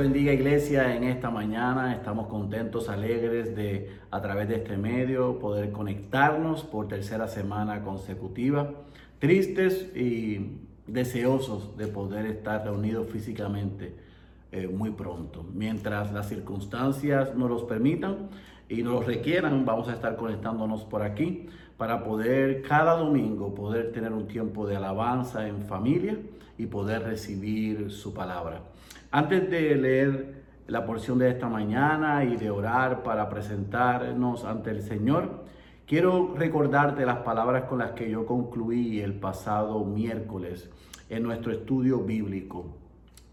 bendiga iglesia en esta mañana. Estamos contentos, alegres de a través de este medio poder conectarnos por tercera semana consecutiva. Tristes y deseosos de poder estar reunidos físicamente eh, muy pronto. Mientras las circunstancias nos los permitan y nos los requieran, vamos a estar conectándonos por aquí para poder cada domingo poder tener un tiempo de alabanza en familia y poder recibir su palabra. Antes de leer la porción de esta mañana y de orar para presentarnos ante el Señor, quiero recordarte las palabras con las que yo concluí el pasado miércoles en nuestro estudio bíblico.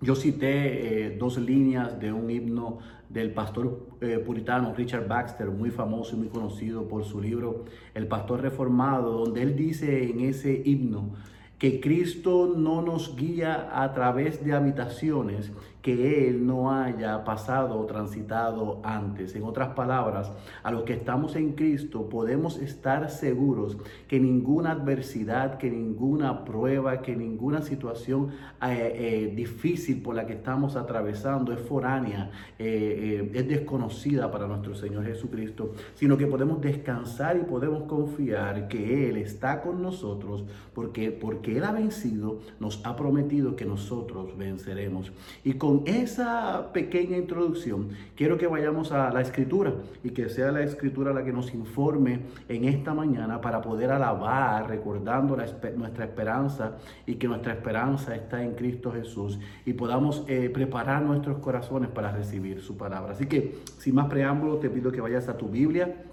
Yo cité eh, dos líneas de un himno del pastor eh, puritano Richard Baxter, muy famoso y muy conocido por su libro El Pastor Reformado, donde él dice en ese himno, que Cristo no nos guía a través de habitaciones que Él no haya pasado o transitado antes. En otras palabras, a los que estamos en Cristo podemos estar seguros que ninguna adversidad, que ninguna prueba, que ninguna situación eh, eh, difícil por la que estamos atravesando es foránea, eh, es desconocida para nuestro Señor Jesucristo, sino que podemos descansar y podemos confiar que Él está con nosotros porque, porque Él ha vencido, nos ha prometido que nosotros venceremos. Y con esa pequeña introducción, quiero que vayamos a la escritura y que sea la escritura la que nos informe en esta mañana para poder alabar, recordando nuestra esperanza y que nuestra esperanza está en Cristo Jesús y podamos eh, preparar nuestros corazones para recibir su palabra. Así que, sin más preámbulo, te pido que vayas a tu Biblia,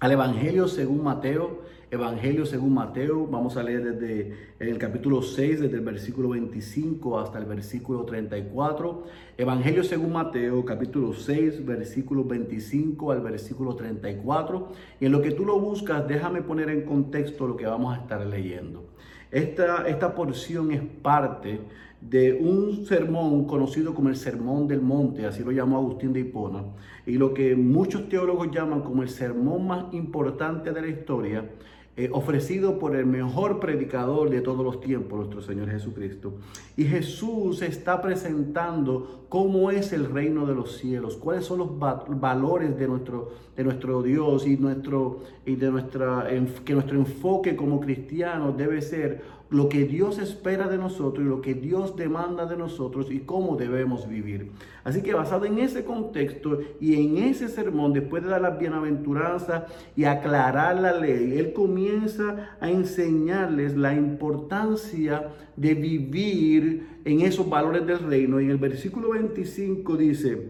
al Evangelio según Mateo Evangelio según Mateo, vamos a leer desde el capítulo 6, desde el versículo 25 hasta el versículo 34. Evangelio según Mateo, capítulo 6, versículo 25 al versículo 34. Y en lo que tú lo buscas, déjame poner en contexto lo que vamos a estar leyendo. Esta, esta porción es parte de un sermón conocido como el Sermón del Monte, así lo llamó Agustín de Hipona, y lo que muchos teólogos llaman como el sermón más importante de la historia, eh, ofrecido por el mejor predicador de todos los tiempos, nuestro Señor Jesucristo. Y Jesús está presentando cómo es el reino de los cielos, cuáles son los valores de nuestro, de nuestro Dios y, nuestro, y de nuestra, que nuestro enfoque como cristianos debe ser lo que Dios espera de nosotros y lo que Dios demanda de nosotros y cómo debemos vivir. Así que basado en ese contexto y en ese sermón, después de dar las bienaventuranzas y aclarar la ley, Él comienza a enseñarles la importancia de vivir en esos valores del reino. Y en el versículo 25 dice,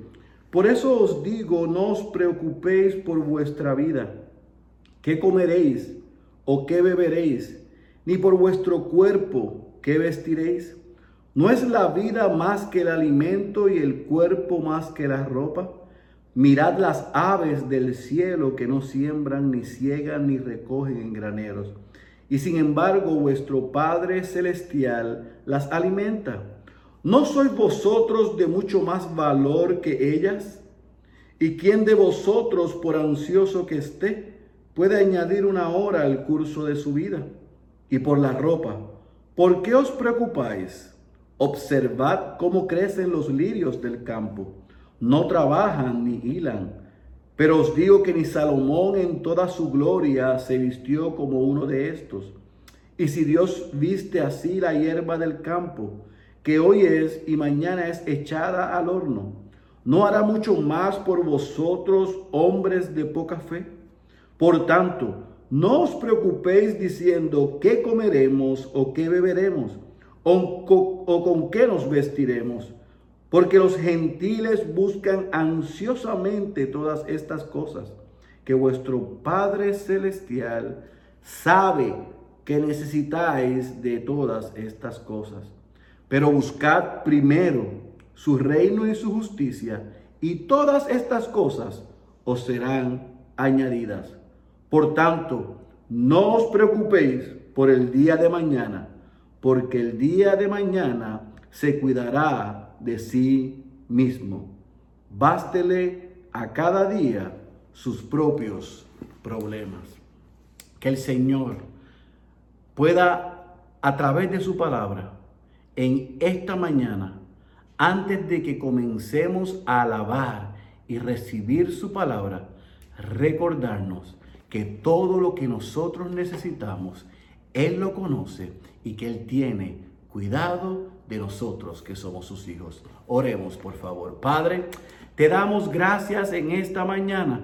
por eso os digo, no os preocupéis por vuestra vida, qué comeréis o qué beberéis ni por vuestro cuerpo, ¿qué vestiréis? ¿No es la vida más que el alimento y el cuerpo más que la ropa? Mirad las aves del cielo que no siembran, ni ciegan, ni recogen en graneros. Y sin embargo vuestro Padre Celestial las alimenta. ¿No sois vosotros de mucho más valor que ellas? ¿Y quién de vosotros, por ansioso que esté, puede añadir una hora al curso de su vida? Y por la ropa. ¿Por qué os preocupáis? Observad cómo crecen los lirios del campo. No trabajan ni hilan. Pero os digo que ni Salomón en toda su gloria se vistió como uno de estos. Y si Dios viste así la hierba del campo, que hoy es y mañana es echada al horno, ¿no hará mucho más por vosotros, hombres de poca fe? Por tanto, no os preocupéis diciendo qué comeremos o qué beberemos o, con qué nos vestiremos, porque los gentiles buscan ansiosamente todas estas cosas, que vuestro Padre Celestial sabe que necesitáis de todas estas cosas. Pero buscad primero su reino y su justicia, y todas estas cosas os serán añadidas. Por tanto, no os preocupéis por el día de mañana, porque el día de mañana se cuidará de sí mismo. Bástele a cada día sus propios problemas. Que el Señor pueda, a través de su palabra, en esta mañana, antes de que comencemos a alabar y recibir su palabra, recordarnos que todo lo que nosotros necesitamos, Él lo conoce y que Él tiene cuidado de nosotros que somos sus hijos. Oremos, por favor. Padre, te damos gracias en esta mañana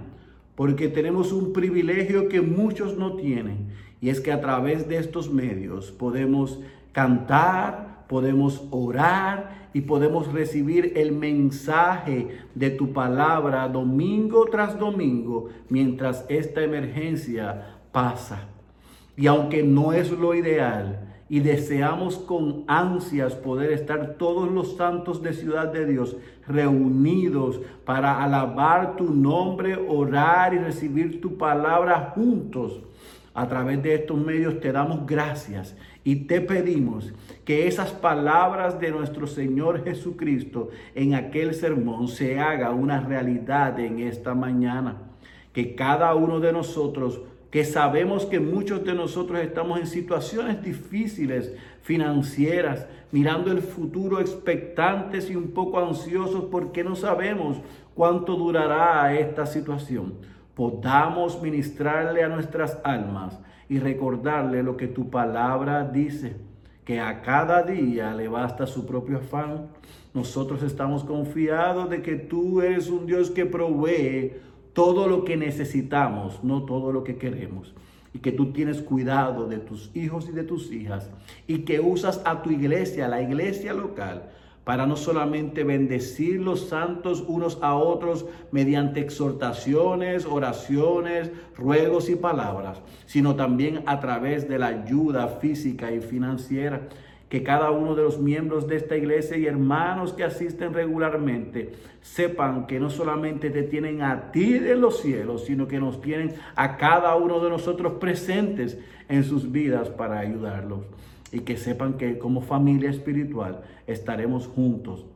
porque tenemos un privilegio que muchos no tienen y es que a través de estos medios podemos cantar, podemos orar y podemos recibir el mensaje de tu palabra domingo tras domingo mientras esta emergencia pasa. Y aunque no es lo ideal, y deseamos con ansias poder estar todos los santos de Ciudad de Dios reunidos para alabar tu nombre, orar y recibir tu palabra juntos. A través de estos medios te damos gracias y te pedimos que esas palabras de nuestro Señor Jesucristo en aquel sermón se haga una realidad en esta mañana. Que cada uno de nosotros que sabemos que muchos de nosotros estamos en situaciones difíciles financieras, mirando el futuro expectantes y un poco ansiosos porque no sabemos cuánto durará esta situación. Podamos ministrarle a nuestras almas y recordarle lo que tu palabra dice, que a cada día le basta su propio afán. Nosotros estamos confiados de que tú eres un Dios que provee todo lo que necesitamos, no todo lo que queremos. Y que tú tienes cuidado de tus hijos y de tus hijas. Y que usas a tu iglesia, la iglesia local, para no solamente bendecir los santos unos a otros mediante exhortaciones, oraciones, ruegos y palabras, sino también a través de la ayuda física y financiera que cada uno de los miembros de esta iglesia y hermanos que asisten regularmente sepan que no solamente te tienen a ti de los cielos, sino que nos tienen a cada uno de nosotros presentes en sus vidas para ayudarlos. Y que sepan que como familia espiritual estaremos juntos,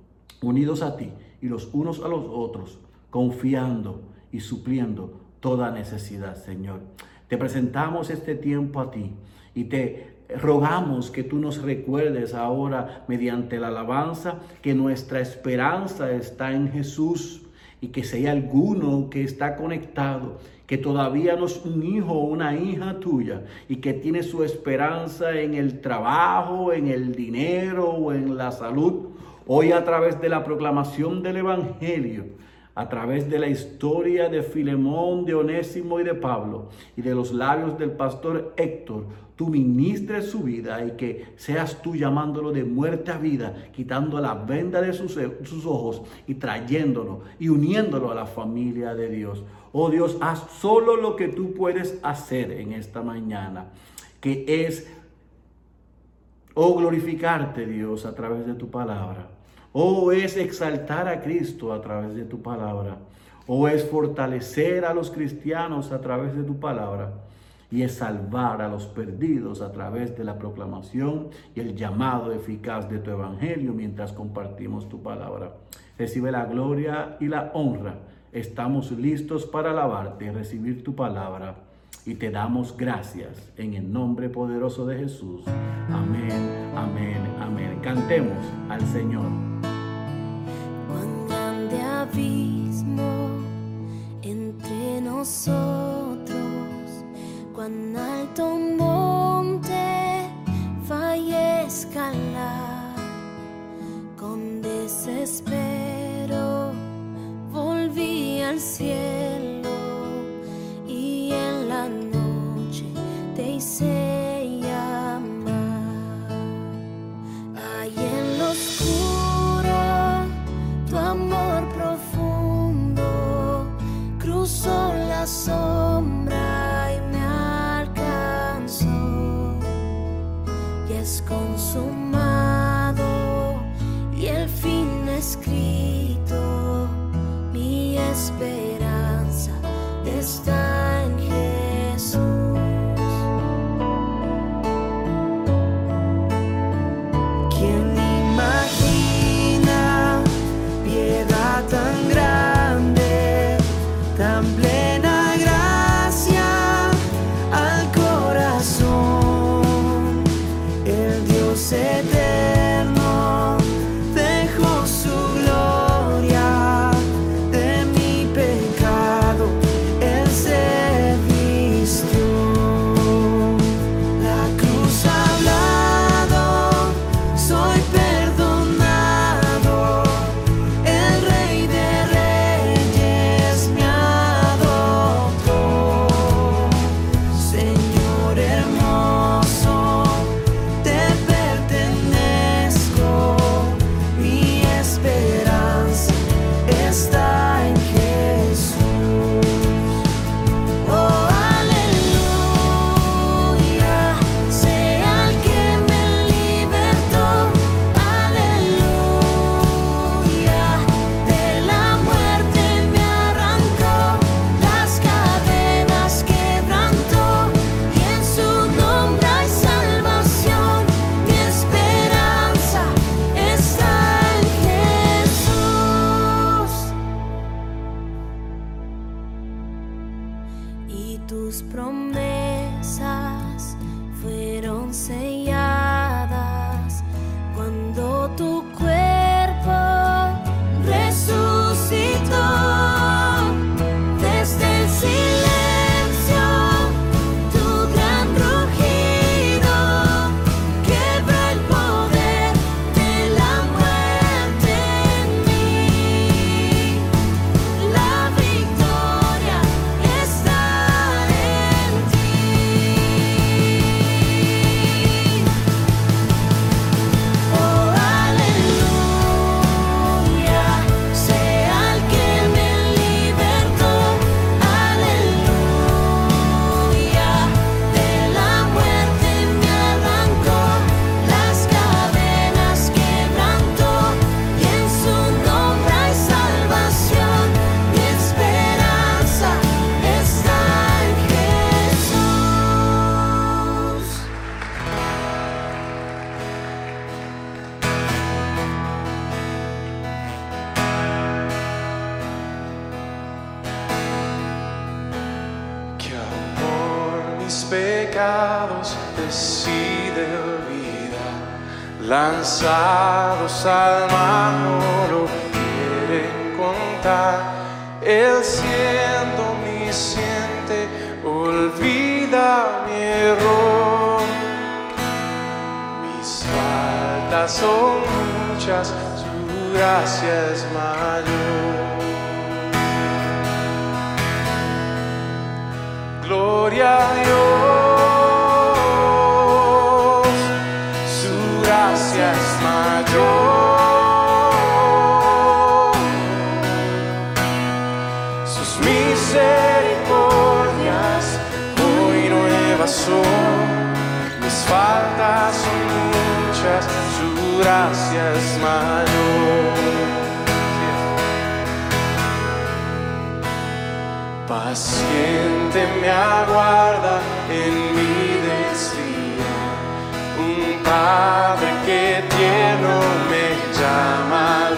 unidos a ti y los unos a los otros, confiando y supliendo toda necesidad, Señor. Te presentamos este tiempo a ti y te rogamos que tú nos recuerdes ahora mediante la alabanza que nuestra esperanza está en Jesús y que si hay alguno que está conectado, que todavía no es un hijo o una hija tuya y que tiene su esperanza en el trabajo, en el dinero o en la salud, hoy a través de la proclamación del Evangelio, a través de la historia de Filemón, de Onésimo y de Pablo y de los labios del pastor Héctor, tú ministres su vida y que seas tú llamándolo de muerte a vida, quitando la venda de sus, sus ojos y trayéndolo y uniéndolo a la familia de Dios. Oh Dios, haz solo lo que tú puedes hacer en esta mañana, que es, oh, glorificarte Dios a través de tu palabra. Oh, es exaltar a Cristo a través de tu palabra. O es fortalecer a los cristianos a través de tu palabra y es salvar a los perdidos a través de la proclamación y el llamado eficaz de tu evangelio mientras compartimos tu palabra. Recibe la gloria y la honra. Estamos listos para alabarte y recibir tu palabra y te damos gracias en el nombre poderoso de Jesús. Amén, amén, amén. Cantemos al Señor. Cuán grande abismo entre nosotros cuán alto say lanzados al mar no lo quiere contar. Él siendo omnisciente olvida mi error. Mis faltas son muchas, su gracia es mayor. Gloria a Dios, mayor. Sus misericordias hoy nuevas son, mis faltas son muchas, su gracia es mayor. Paciente me aguarda en mi padre que tierno me llama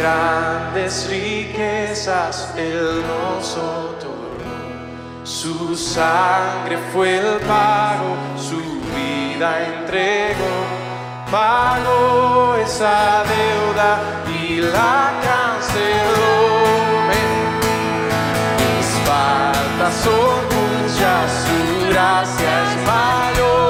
grandes riquezas Él nos otorgó. Su sangre fue el pago, su vida entregó. Pagó esa deuda y la canceló. Mis faltas son muchas, su gracia es mayor.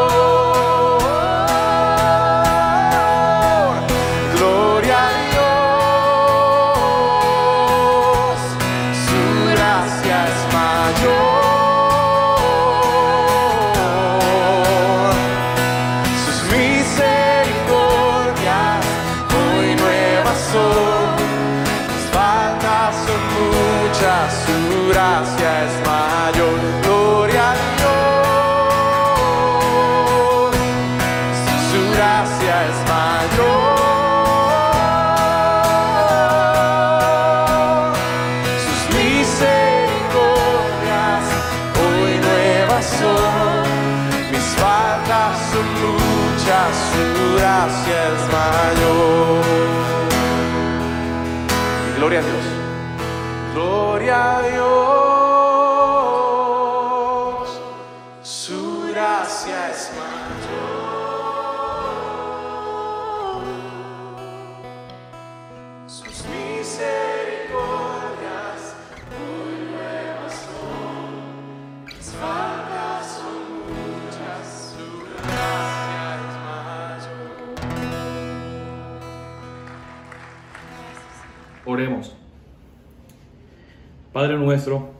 Padre nuestro,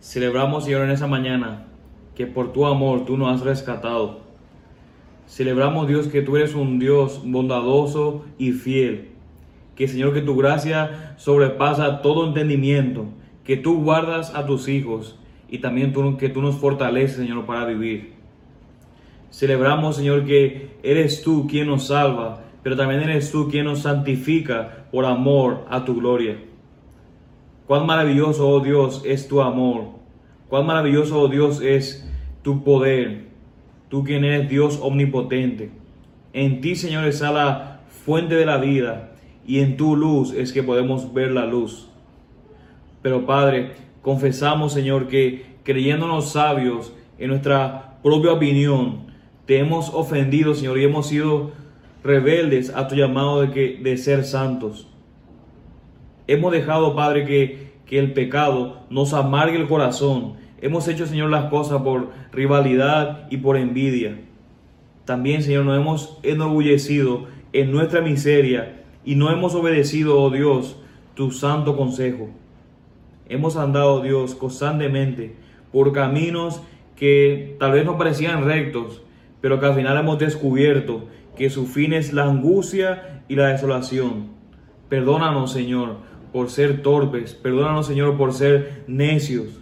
celebramos, Señor, en esa mañana que por tu amor tú nos has rescatado. Celebramos, Dios, que tú eres un Dios bondadoso y fiel. Que, Señor, que tu gracia sobrepasa todo entendimiento. Que tú guardas a tus hijos y también tú, que tú nos fortaleces, Señor, para vivir. Celebramos, Señor, que eres tú quien nos salva, pero también eres tú quien nos santifica por amor a tu gloria. Cuán maravilloso, oh Dios, es tu amor. Cuán maravilloso, oh Dios, es tu poder. Tú quien eres Dios omnipotente. En ti, Señor, está la fuente de la vida y en tu luz es que podemos ver la luz. Pero Padre, confesamos, Señor, que creyéndonos sabios en nuestra propia opinión, te hemos ofendido, Señor, y hemos sido rebeldes a tu llamado de, que, de ser santos. Hemos dejado, Padre, que, que el pecado nos amargue el corazón. Hemos hecho, Señor, las cosas por rivalidad y por envidia. También, Señor, nos hemos enorgullecido en nuestra miseria y no hemos obedecido, oh Dios, tu santo consejo. hemos andado, Dios, constantemente por caminos que tal vez no parecían rectos, pero que al final hemos descubierto que su fin es la angustia y la desolación. Perdónanos, Señor, por ser torpes, perdónanos, Señor, por ser necios.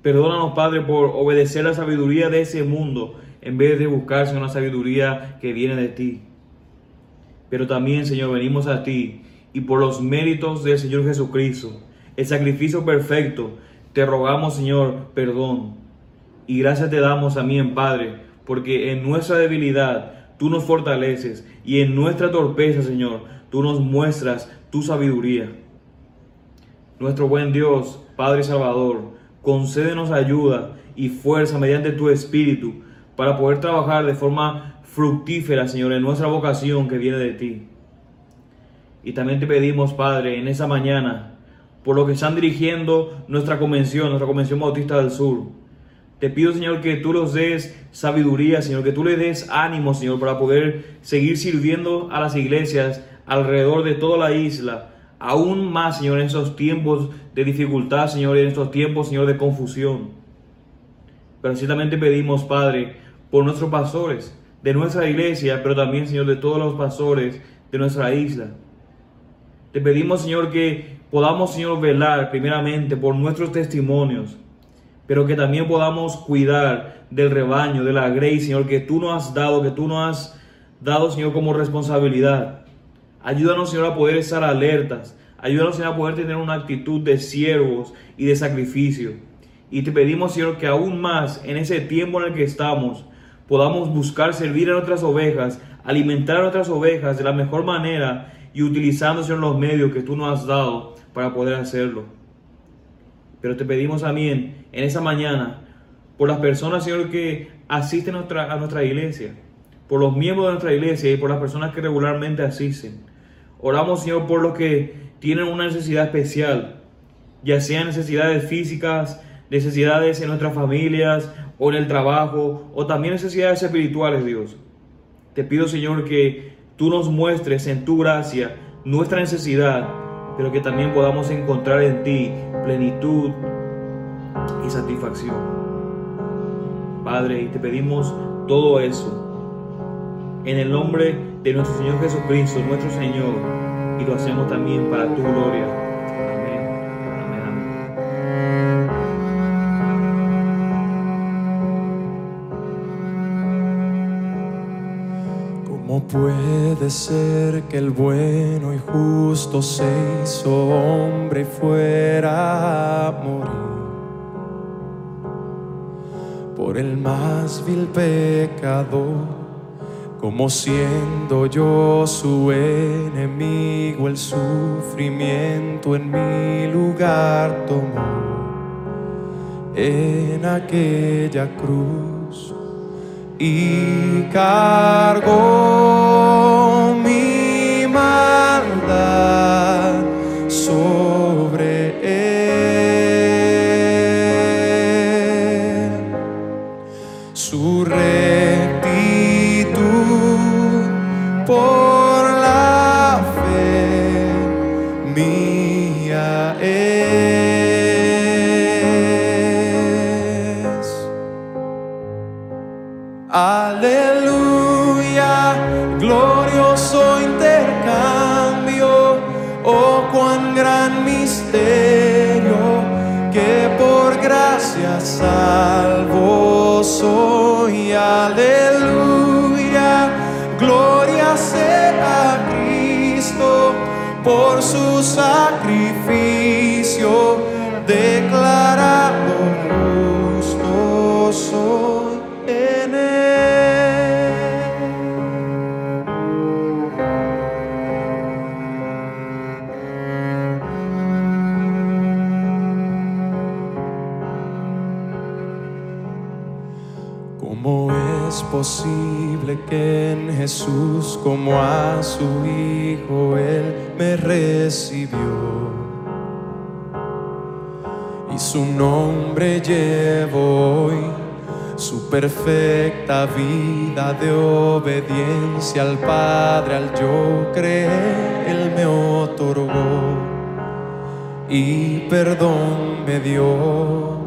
Perdónanos, Padre, por obedecer la sabiduría de ese mundo en vez de buscarse una sabiduría que viene de ti. Pero también, Señor, venimos a ti y por los méritos del Señor Jesucristo, el sacrificio perfecto, te rogamos, Señor, perdón. Y gracias te damos también, Padre, porque en nuestra debilidad tú nos fortaleces y en nuestra torpeza, Señor, tú nos muestras tu sabiduría. Nuestro buen Dios, Padre Salvador, concédenos ayuda y fuerza mediante tu Espíritu para poder trabajar de forma fructífera, Señor, en nuestra vocación que viene de ti. Y también te pedimos, Padre, en esa mañana, por lo que están dirigiendo nuestra convención, nuestra convención bautista del sur. Te pido, Señor, que tú los des sabiduría, Señor, que tú les des ánimo, Señor, para poder seguir sirviendo a las iglesias alrededor de toda la isla, aún más, Señor, en esos tiempos de dificultad, Señor, en estos tiempos, Señor, de confusión. Pero ciertamente pedimos, Padre, por nuestros pastores de nuestra iglesia, pero también, Señor, de todos los pastores de nuestra isla. Te pedimos, Señor, que podamos, Señor, velar primeramente por nuestros testimonios, pero que también podamos cuidar del rebaño, de la grey, Señor, que tú nos has dado, que tú nos has dado, Señor, como responsabilidad. Ayúdanos, Señor, a poder estar alertas. Ayúdanos, Señor, a poder tener una actitud de siervos y de sacrificio. Y te pedimos, Señor, que aún más en ese tiempo en el que estamos, podamos buscar servir a nuestras ovejas, alimentar a nuestras ovejas de la mejor manera y utilizando, Señor, los medios que tú nos has dado para poder hacerlo. Pero te pedimos también en esa mañana por las personas, Señor, que asisten a nuestra, iglesia, por los miembros de nuestra iglesia y por las personas que regularmente asisten. Oramos, Señor, por los que tienen una necesidad especial, ya sean necesidades físicas, necesidades en nuestras familias o en el trabajo, o también necesidades espirituales, Dios. Te pido, Señor, que tú nos muestres en tu gracia nuestra necesidad, pero que también podamos encontrar en ti plenitud y satisfacción. Padre, y te pedimos todo eso en el nombre de nuestro Señor Jesucristo, nuestro Señor, y lo hacemos también para tu gloria. ¿Cómo puede ser que el bueno y justo se hizo hombre y fuera a morir por el más vil pecador? Como siendo yo su enemigo, el sufrimiento en mi lugar tomó en aquella cruz y cargó soy. Aleluya, gloria sea Cristo por su sacrificio, declarado que en Jesús, como a su Hijo, Él me recibió? Y su nombre llevo hoy, su perfecta vida de obediencia al Padre, al yo creer, Él me otorgó y perdón me dio,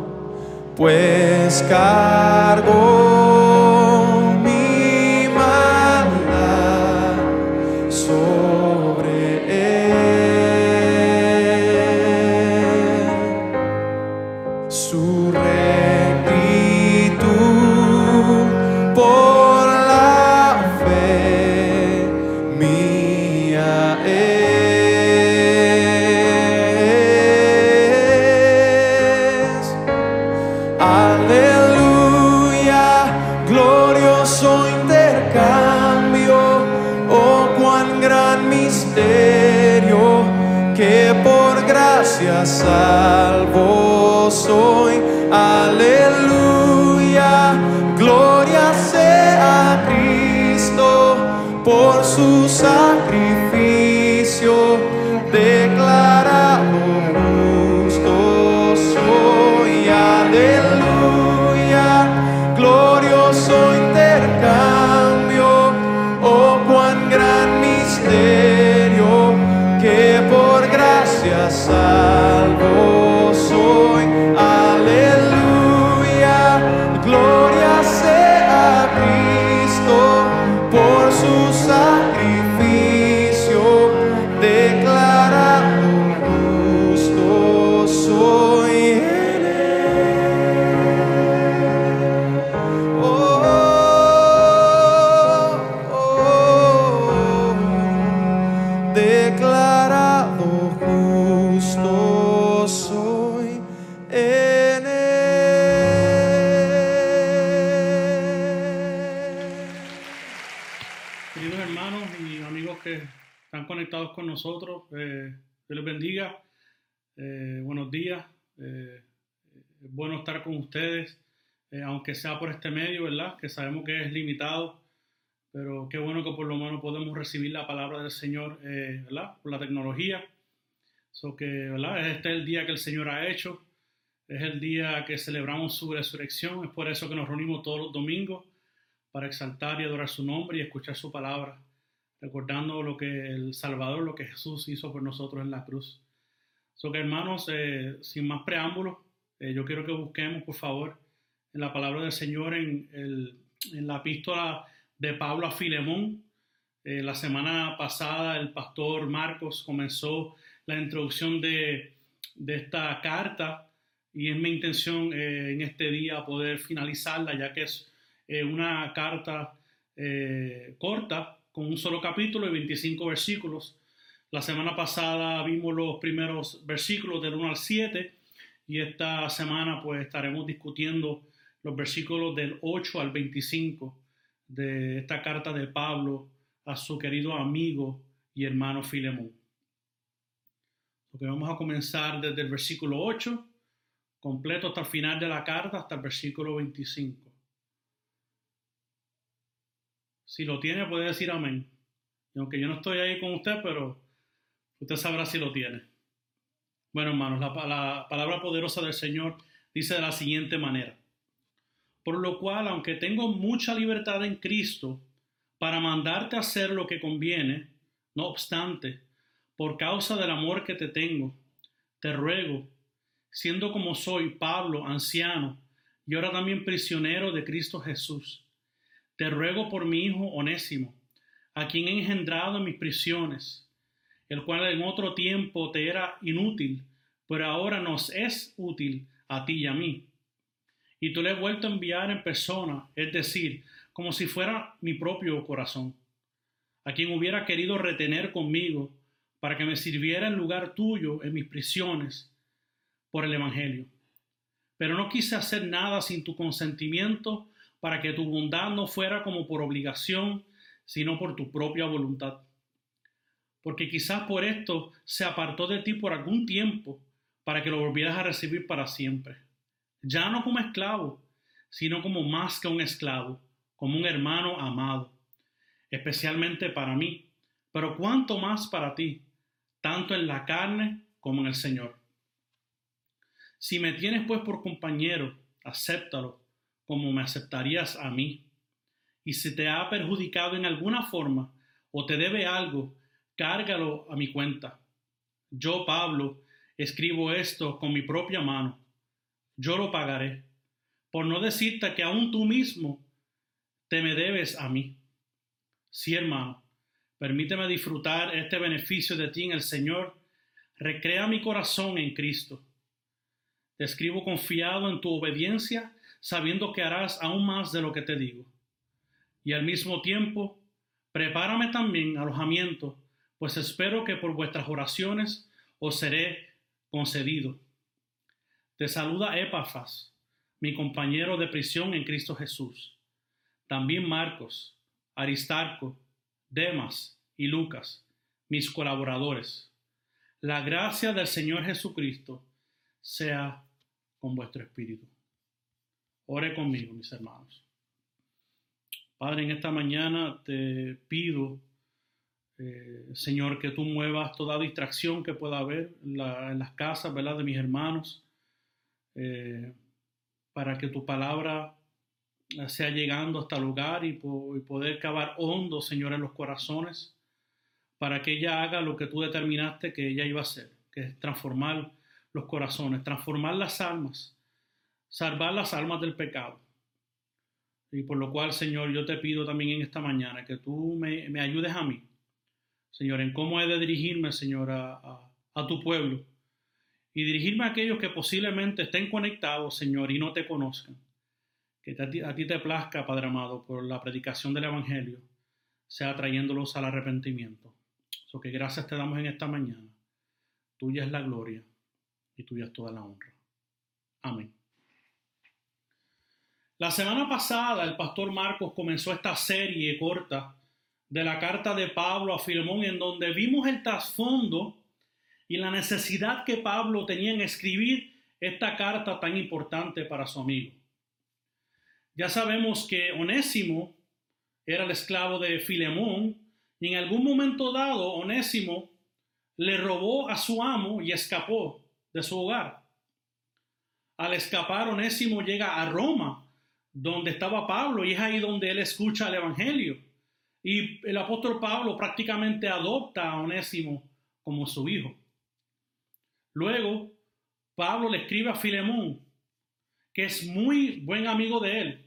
pues cargó Aleluya, glorioso intercambio, oh cuán gran misterio, que por gracia salvo soy. Aleluya, bueno estar con ustedes, eh, aunque sea por este medio, ¿verdad? Que sabemos que es limitado, pero qué bueno que por lo menos podemos recibir la palabra del Señor, eh, ¿verdad? Por la tecnología. So que, ¿verdad? Este es el día que el Señor ha hecho. Es el día que celebramos su resurrección. Es por eso que nos reunimos todos los domingos para exaltar y adorar su nombre y escuchar su palabra, recordando lo que el Salvador, lo que Jesús hizo por nosotros en la cruz. So que hermanos, eh, sin más preámbulos, eh, yo quiero que busquemos, por favor, en la palabra del Señor, en, el- en la epístola de Pablo a Filemón. Eh, la semana pasada el pastor Marcos comenzó la introducción de, de esta carta y es mi intención eh, en este día poder finalizarla, ya que es una carta corta con un solo capítulo y 25 versículos. La semana pasada vimos los primeros versículos del 1 al 7 y esta semana pues estaremos discutiendo los versículos del 8 al 25 de esta carta de Pablo a su querido amigo y hermano Filemón. Lo que vamos a comenzar desde el versículo 8 completo hasta el final de la carta, hasta el versículo 25. Si lo tiene, puede decir amén. Y aunque yo no estoy ahí con usted, pero usted sabrá si lo tiene. Bueno, hermanos, la, la palabra poderosa del Señor dice de la siguiente manera. Por lo cual, aunque tengo mucha libertad en Cristo para mandarte a hacer lo que conviene, no obstante, por causa del amor que te tengo, te ruego, siendo como soy Pablo, anciano, y ahora también prisionero de Cristo Jesús, te ruego por mi hijo onésimo, a quien he engendrado en mis prisiones, el cual en otro tiempo te era inútil, pero ahora nos es útil a ti y a mí. Y tú le he vuelto a enviar en persona, es decir, como si fuera mi propio corazón, a quien hubiera querido retener conmigo para que me sirviera en lugar tuyo en mis prisiones por el Evangelio. Pero no quise hacer nada sin tu consentimiento para que tu bondad no fuera como por obligación, sino por tu propia voluntad. Porque quizás por esto se apartó de ti por algún tiempo para que lo volvieras a recibir para siempre. Ya no como esclavo, sino como más que un esclavo, como un hermano amado, especialmente para mí, pero cuanto más para ti, tanto en la carne como en el Señor. Si me tienes pues por compañero, acéptalo como me aceptarías a mí. Y si te ha perjudicado en alguna forma o te debe algo, cárgalo a mi cuenta. Yo, Pablo, escribo esto con mi propia mano. Yo lo pagaré, por no decirte que aún tú mismo te me debes a mí. Sí, hermano, permíteme disfrutar este beneficio de ti en el Señor. Recrea mi corazón en Cristo. Te escribo confiado en tu obediencia, sabiendo que harás aún más de lo que te digo. Y al mismo tiempo, prepárame también alojamiento, pues espero que por vuestras oraciones os seré concedido. Te saluda Epafas, mi compañero de prisión en Cristo Jesús. También Marcos, Aristarco, Demas y Lucas, mis colaboradores. La gracia del Señor Jesucristo sea con vuestro espíritu. Ore conmigo, mis hermanos. Padre, en esta mañana te pido, eh, Señor, que tú muevas toda distracción que pueda haber en, las casas, ¿verdad?, de mis hermanos, eh, para que tu palabra sea llegando hasta el lugar y, y poder cavar hondo, Señor, en los corazones, para que ella haga lo que tú determinaste que ella iba a hacer, que es transformar los corazones, transformar las almas, salvar las almas del pecado. Y por lo cual, Señor, yo te pido también en esta mañana que tú me, ayudes a mí, Señor, en cómo he de dirigirme, Señor, a, tu pueblo y dirigirme a aquellos que posiblemente estén conectados, Señor, y no te conozcan. Que a ti, te plazca, Padre amado, por la predicación del Evangelio, sea trayéndolos al arrepentimiento. So que gracias te damos en esta mañana. Tuya es la gloria y tuya es toda la honra. Amén. La semana pasada el pastor Marcos comenzó esta serie corta de la carta de Pablo a Filemón en donde vimos el trasfondo y la necesidad que Pablo tenía en escribir esta carta tan importante para su amigo. Ya sabemos que Onésimo era el esclavo de Filemón y en algún momento dado Onésimo le robó a su amo y escapó de su hogar. Al escapar, Onésimo llega a Roma, donde estaba Pablo, y es ahí donde él escucha el Evangelio. Y el apóstol Pablo prácticamente adopta a Onésimo como su hijo. Luego, Pablo le escribe a Filemón, que es muy buen amigo de él,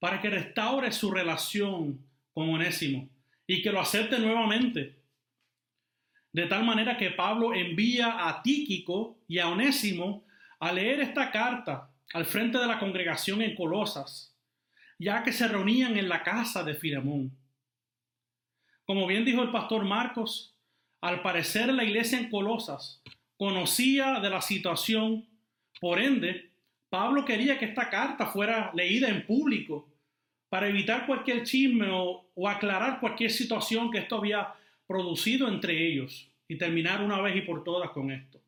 para que restaure su relación con Onésimo y que lo acepte nuevamente. De tal manera que Pablo envía a Tíquico y a Onésimo a leer esta carta al frente de la congregación en Colosas, ya que se reunían en la casa de Filemón. Como bien dijo el pastor Marcos, al parecer la iglesia en Colosas conocía de la situación, por ende, Pablo quería que esta carta fuera leída en público para evitar cualquier chisme o, aclarar cualquier situación que esto había producido entre ellos y terminar una vez y por todas con esto.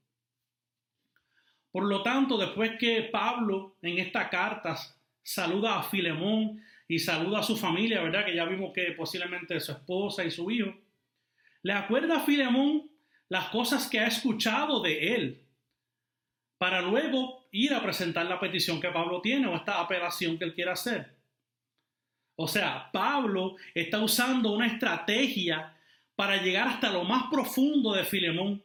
Por lo tanto, después que Pablo en esta carta saluda a Filemón y saluda a su familia, ¿verdad? Que ya vimos que posiblemente su esposa y su hijo, le acuerda a Filemón las cosas que ha escuchado de él, para luego ir a presentar la petición que Pablo tiene o esta apelación que él quiere hacer. O sea, Pablo está usando una estrategia para llegar hasta lo más profundo de Filemón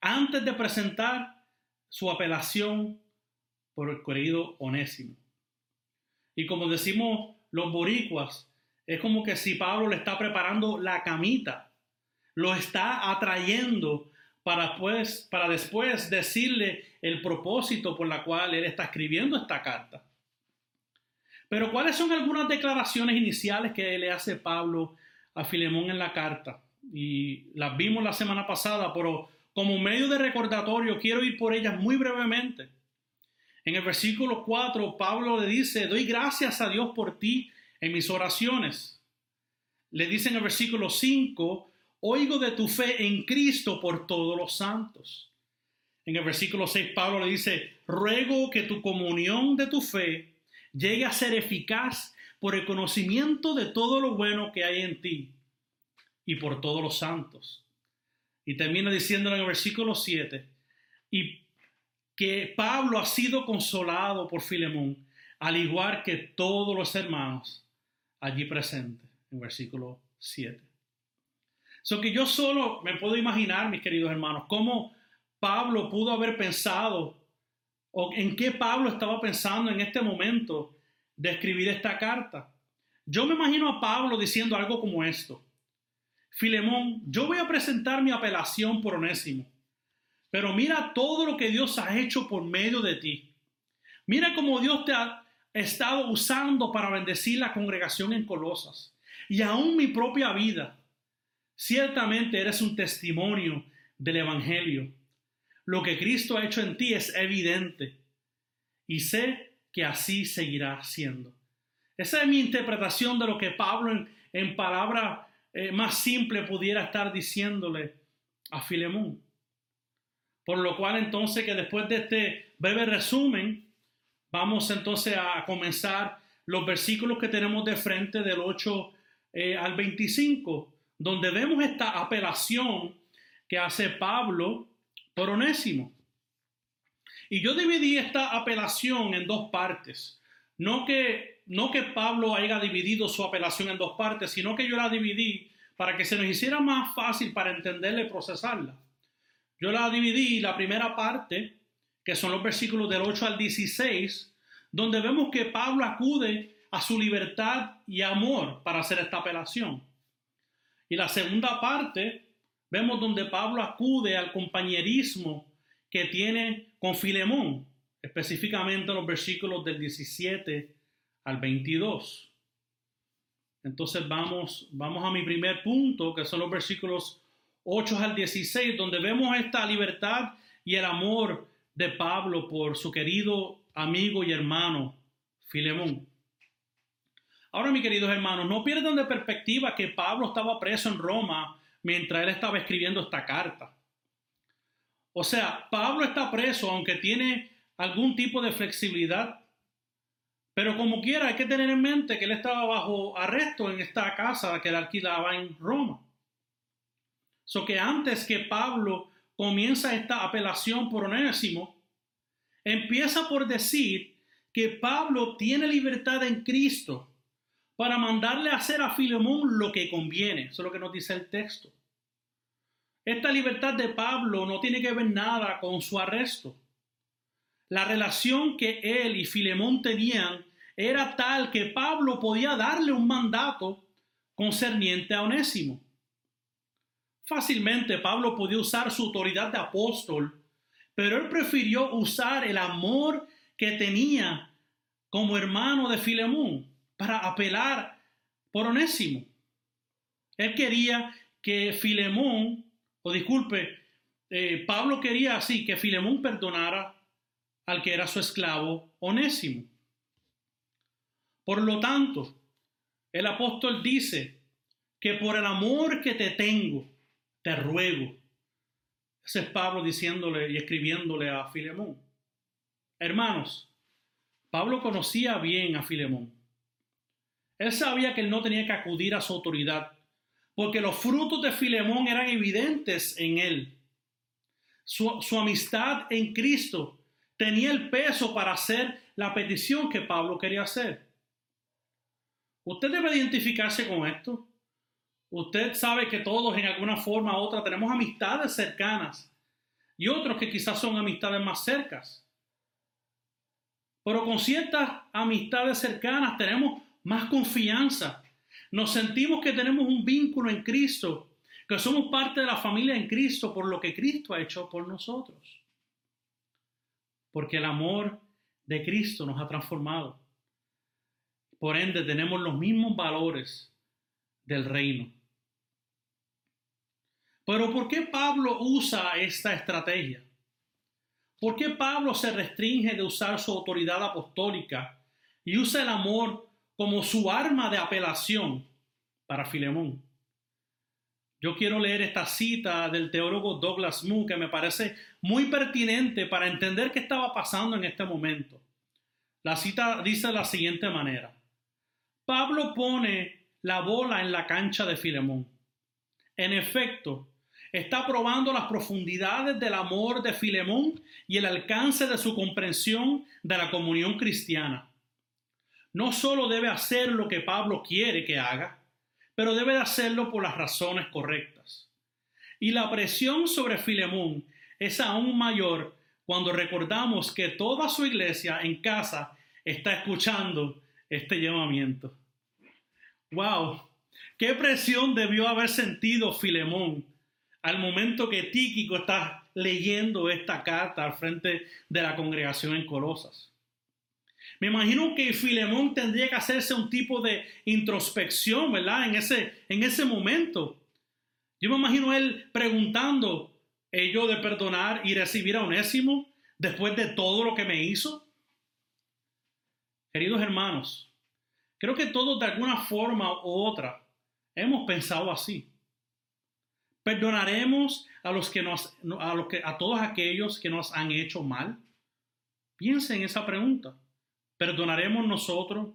antes de presentar su apelación por el querido Onésimo. Y como decimos los boricuas, es como que si Pablo le está preparando la camita, lo está atrayendo para, pues, para después decirle el propósito por la cual él está escribiendo esta carta. Pero ¿cuáles son algunas declaraciones iniciales que le hace Pablo a Filemón en la carta? y las vimos la semana pasada, pero como medio de recordatorio quiero ir por ellas muy brevemente. En el versículo 4, Pablo le dice, doy gracias a Dios por ti en mis oraciones. Le dice en el versículo 5, oigo de tu fe en Cristo por todos los santos. En el versículo 6, Pablo le dice, ruego que tu comunión de tu fe llegue a ser eficaz por el conocimiento de todo lo bueno que hay en ti y por todos los santos. Y termina diciendo en el versículo 7, y que Pablo ha sido consolado por Filemón, al igual que todos los hermanos allí presentes, en versículo 7. So que yo solo me puedo imaginar, mis queridos hermanos, cómo Pablo pudo haber pensado o en qué Pablo estaba pensando en este momento de escribir esta carta. Yo me imagino a Pablo diciendo algo como esto. Filemón, yo voy a presentar mi apelación por Onésimo, pero mira todo lo que Dios ha hecho por medio de ti. Mira cómo Dios te ha estado usando para bendecir la congregación en Colosas y aún mi propia vida. Ciertamente eres un testimonio del Evangelio. Lo que Cristo ha hecho en ti es evidente y sé que así seguirá siendo. Esa es mi interpretación de lo que Pablo en, en palabra eh, más simple pudiera estar diciéndole a Filemón. Por lo cual entonces que después de este breve resumen, vamos entonces a comenzar los versículos que tenemos de frente del 8 eh, al 25, donde vemos esta apelación que hace Pablo por Onésimo. Y yo dividí esta apelación en dos partes. No que, no que Pablo haya dividido su apelación en dos partes, sino que yo la dividí para que se nos hiciera más fácil para entenderla y procesarla. Yo la dividí la primera parte, que son los versículos del 8 al 16, donde vemos que Pablo acude a su libertad y amor para hacer esta apelación. Y la segunda parte, vemos donde Pablo acude al compañerismo que tiene con Filemón, específicamente los versículos del 17 al 22. Entonces vamos, vamos a mi primer punto, que son los versículos 8 al 16, donde vemos esta libertad y el amor de Pablo por su querido amigo y hermano Filemón. Ahora, mis queridos hermanos, no pierdan de perspectiva que Pablo estaba preso en Roma mientras él estaba escribiendo esta carta. O sea, Pablo está preso aunque tiene algún tipo de flexibilidad, pero como quiera hay que tener en mente que él estaba bajo arresto en esta casa que él alquilaba en Roma. So que antes que Pablo comienza esta apelación por Onésimo, empieza por decir que Pablo tiene libertad en Cristo para mandarle a hacer a Filemón lo que conviene. Eso es lo que nos dice el texto. Esta libertad de Pablo no tiene que ver nada con su arresto. La relación que él y Filemón tenían era tal que Pablo podía darle un mandato concerniente a Onésimo. Fácilmente Pablo podía usar su autoridad de apóstol, pero él prefirió usar el amor que tenía como hermano de Filemón para apelar por Onésimo. Él quería que Filemón, o disculpe, eh, Pablo quería así que Filemón perdonara al que era su esclavo Onésimo. Por lo tanto, el apóstol dice que por el amor que te tengo, te ruego. Ese es Pablo diciéndole y escribiéndole a Filemón. Hermanos, Pablo conocía bien a Filemón. Él sabía que él no tenía que acudir a su autoridad, porque los frutos de Filemón eran evidentes en él. Su, su, amistad en Cristo tenía el peso para hacer la petición que Pablo quería hacer. Usted debe identificarse con esto. Usted sabe que todos en alguna forma u otra tenemos amistades cercanas y otros que quizás son amistades más cercas. Pero con ciertas amistades cercanas tenemos más confianza. Nos sentimos que tenemos un vínculo en Cristo, que somos parte de la familia en Cristo por lo que Cristo ha hecho por nosotros. Porque el amor de Cristo nos ha transformado. Por ende, tenemos los mismos valores del reino. Pero ¿por qué Pablo usa esta estrategia? ¿Por qué Pablo se restringe de usar su autoridad apostólica y usa el amor como su arma de apelación para Filemón. Yo quiero leer esta cita del teólogo Douglas Moo que me parece muy pertinente para entender qué estaba pasando en este momento. La cita dice de la siguiente manera. Pablo pone la bola en la cancha de Filemón. En efecto, está probando las profundidades del amor de Filemón y el alcance de su comprensión de la comunión cristiana no solo debe hacer lo que Pablo quiere que haga, pero debe de hacerlo por las razones correctas. Y la presión sobre Filemón es aún mayor cuando recordamos que toda su iglesia en casa está escuchando este llamamiento. ¡Wow! ¿Qué presión debió haber sentido Filemón al momento que Tíquico está leyendo esta carta al frente de la congregación en Colosas? Me imagino que Filemón tendría que hacerse un tipo de introspección, ¿verdad? En ese, en ese momento. Yo me imagino él preguntando, ¿ello de perdonar y recibir a Onésimo después de todo lo que me hizo? Queridos hermanos, creo que todos de alguna forma u otra hemos pensado así. ¿Perdonaremos a los que nos a los que a todos aquellos que nos han hecho mal? Piensen en esa pregunta. ¿Perdonaremos nosotros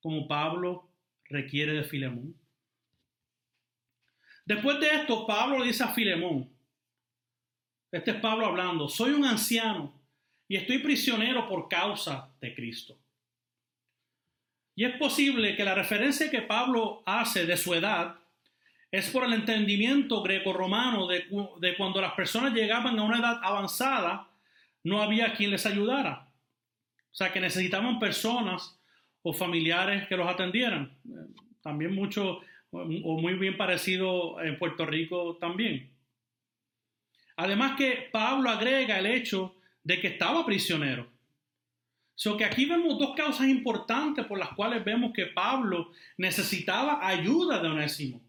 como Pablo requiere de Filemón? Después de esto, Pablo dice a Filemón, este es Pablo hablando, soy un anciano y estoy prisionero por causa de Cristo. Y es posible que la referencia que Pablo hace de su edad es por el entendimiento greco-romano de, de, cuando las personas llegaban a una edad avanzada, no había quien les ayudara. O sea, que necesitaban personas o familiares que los atendieran. También mucho o muy bien parecido en Puerto Rico también. Además que Pablo agrega el hecho de que estaba prisionero. So que aquí vemos dos causas importantes por las cuales vemos que Pablo necesitaba ayuda de Onésimo.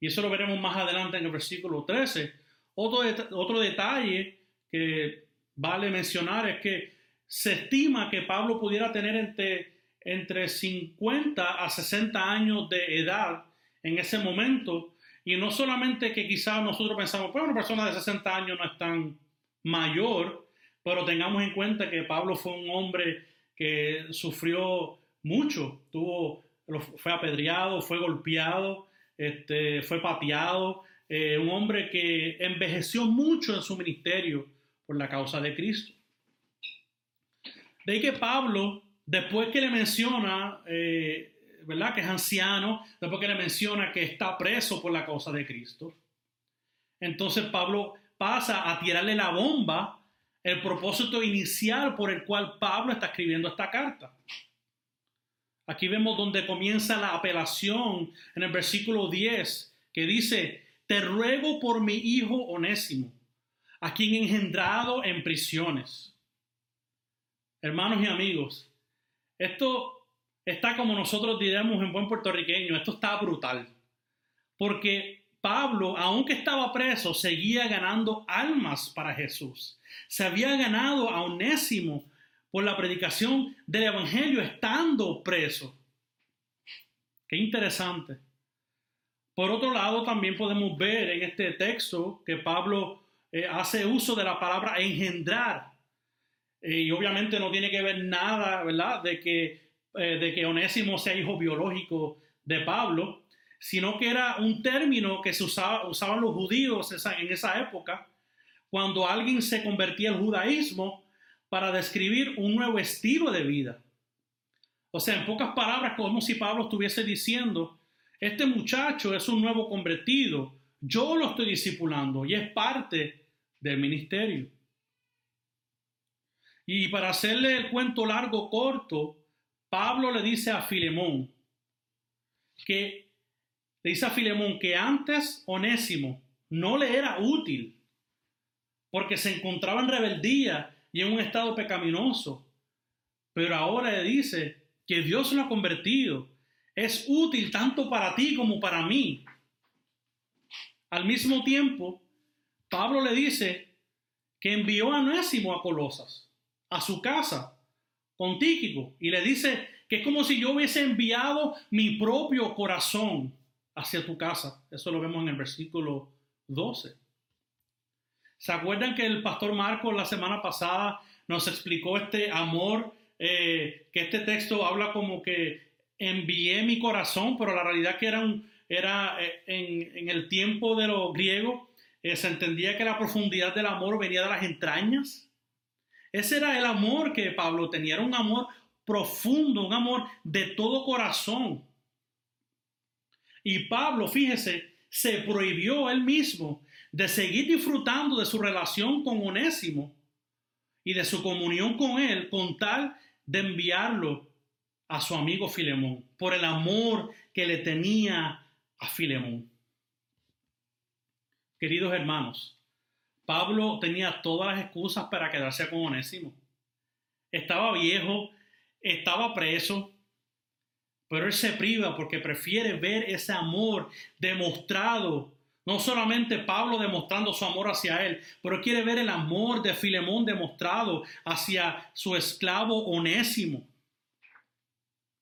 Y eso lo veremos más adelante en el versículo 13. Otro, otro detalle que vale mencionar es que se estima que Pablo pudiera tener entre, entre 50 a 60 años de edad en ese momento. Y no solamente que quizás nosotros pensamos, pues una persona de 60 años no es tan mayor, pero tengamos en cuenta que Pablo fue un hombre que sufrió mucho, tuvo, fue apedreado, fue golpeado, este, fue pateado, eh, un hombre que envejeció mucho en su ministerio por la causa de Cristo. De ahí que Pablo, después que le menciona eh, ¿verdad? Que es anciano, después que le menciona que está preso por la causa de Cristo. Entonces Pablo pasa a tirarle la bomba el propósito inicial por el cual Pablo está escribiendo esta carta. Aquí vemos donde comienza la apelación en el versículo 10, que dice, te ruego por mi hijo onésimo, a quien engendrado en prisiones. Hermanos y amigos, esto está como nosotros diremos en buen puertorriqueño, esto está brutal. Porque Pablo, aunque estaba preso, seguía ganando almas para Jesús. Se había ganado a Onésimo por la predicación del Evangelio estando preso. Qué interesante. Por otro lado, también podemos ver en este texto que Pablo eh, hace uso de la palabra engendrar. Eh, y obviamente no tiene que ver nada, ¿verdad? De que eh, de que Onésimo sea hijo biológico de Pablo, sino que era un término que se usaba, usaban los judíos en esa época, cuando alguien se convertía al judaísmo para describir un nuevo estilo de vida. O sea, en pocas palabras, como si Pablo estuviese diciendo, este muchacho es un nuevo convertido, yo lo estoy discipulando y es parte del ministerio. Y para hacerle el cuento largo corto, Pablo le dice a Filemón que le dice a Filemón que antes Onésimo no le era útil porque se encontraba en rebeldía y en un estado pecaminoso. Pero ahora le dice que Dios lo ha convertido. Es útil tanto para ti como para mí. Al mismo tiempo, Pablo le dice que envió a Onésimo a Colosas, a su casa, con y le dice que es como si yo hubiese enviado mi propio corazón hacia tu casa. Eso lo vemos en el versículo 12. ¿Se acuerdan que el pastor Marcos la semana pasada nos explicó este amor, eh, que este texto habla como que envié mi corazón, pero la realidad que era, un, era eh, en, en, el tiempo de los griegos, eh, se entendía que la profundidad del amor venía de las entrañas. Ese era el amor que Pablo tenía, era un amor profundo, un amor de todo corazón. Y Pablo, fíjese, se prohibió él mismo de seguir disfrutando de su relación con Onésimo y de su comunión con él con tal de enviarlo a su amigo Filemón por el amor que le tenía a Filemón. Queridos hermanos, Pablo tenía todas las excusas para quedarse con Onésimo. Estaba viejo, estaba preso, pero él se priva porque prefiere ver ese amor demostrado. No solamente Pablo demostrando su amor hacia él, pero quiere ver el amor de Filemón demostrado hacia su esclavo Onésimo.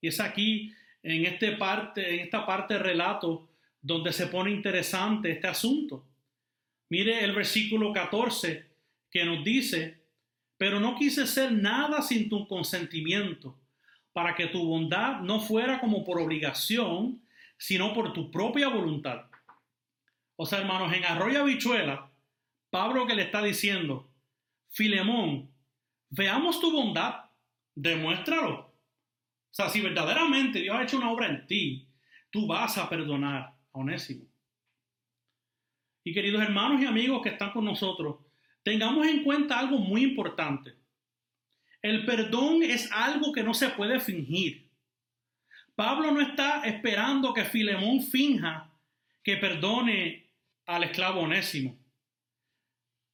Y es aquí, en, este parte, en esta parte del relato, donde se pone interesante este asunto. Mire el versículo 14 que nos dice, pero no quise ser nada sin tu consentimiento, para que tu bondad no fuera como por obligación, sino por tu propia voluntad. O sea, hermanos, en Arroyo Habichuela, Pablo que le está diciendo, Filemón, veamos tu bondad, demuéstralo. O sea, si verdaderamente Dios ha hecho una obra en ti, tú vas a perdonar a Onésimo. Y queridos hermanos y amigos que están con nosotros, tengamos en cuenta algo muy importante. El perdón es algo que no se puede fingir. Pablo no está esperando que Filemón finja que perdone al esclavo onésimo.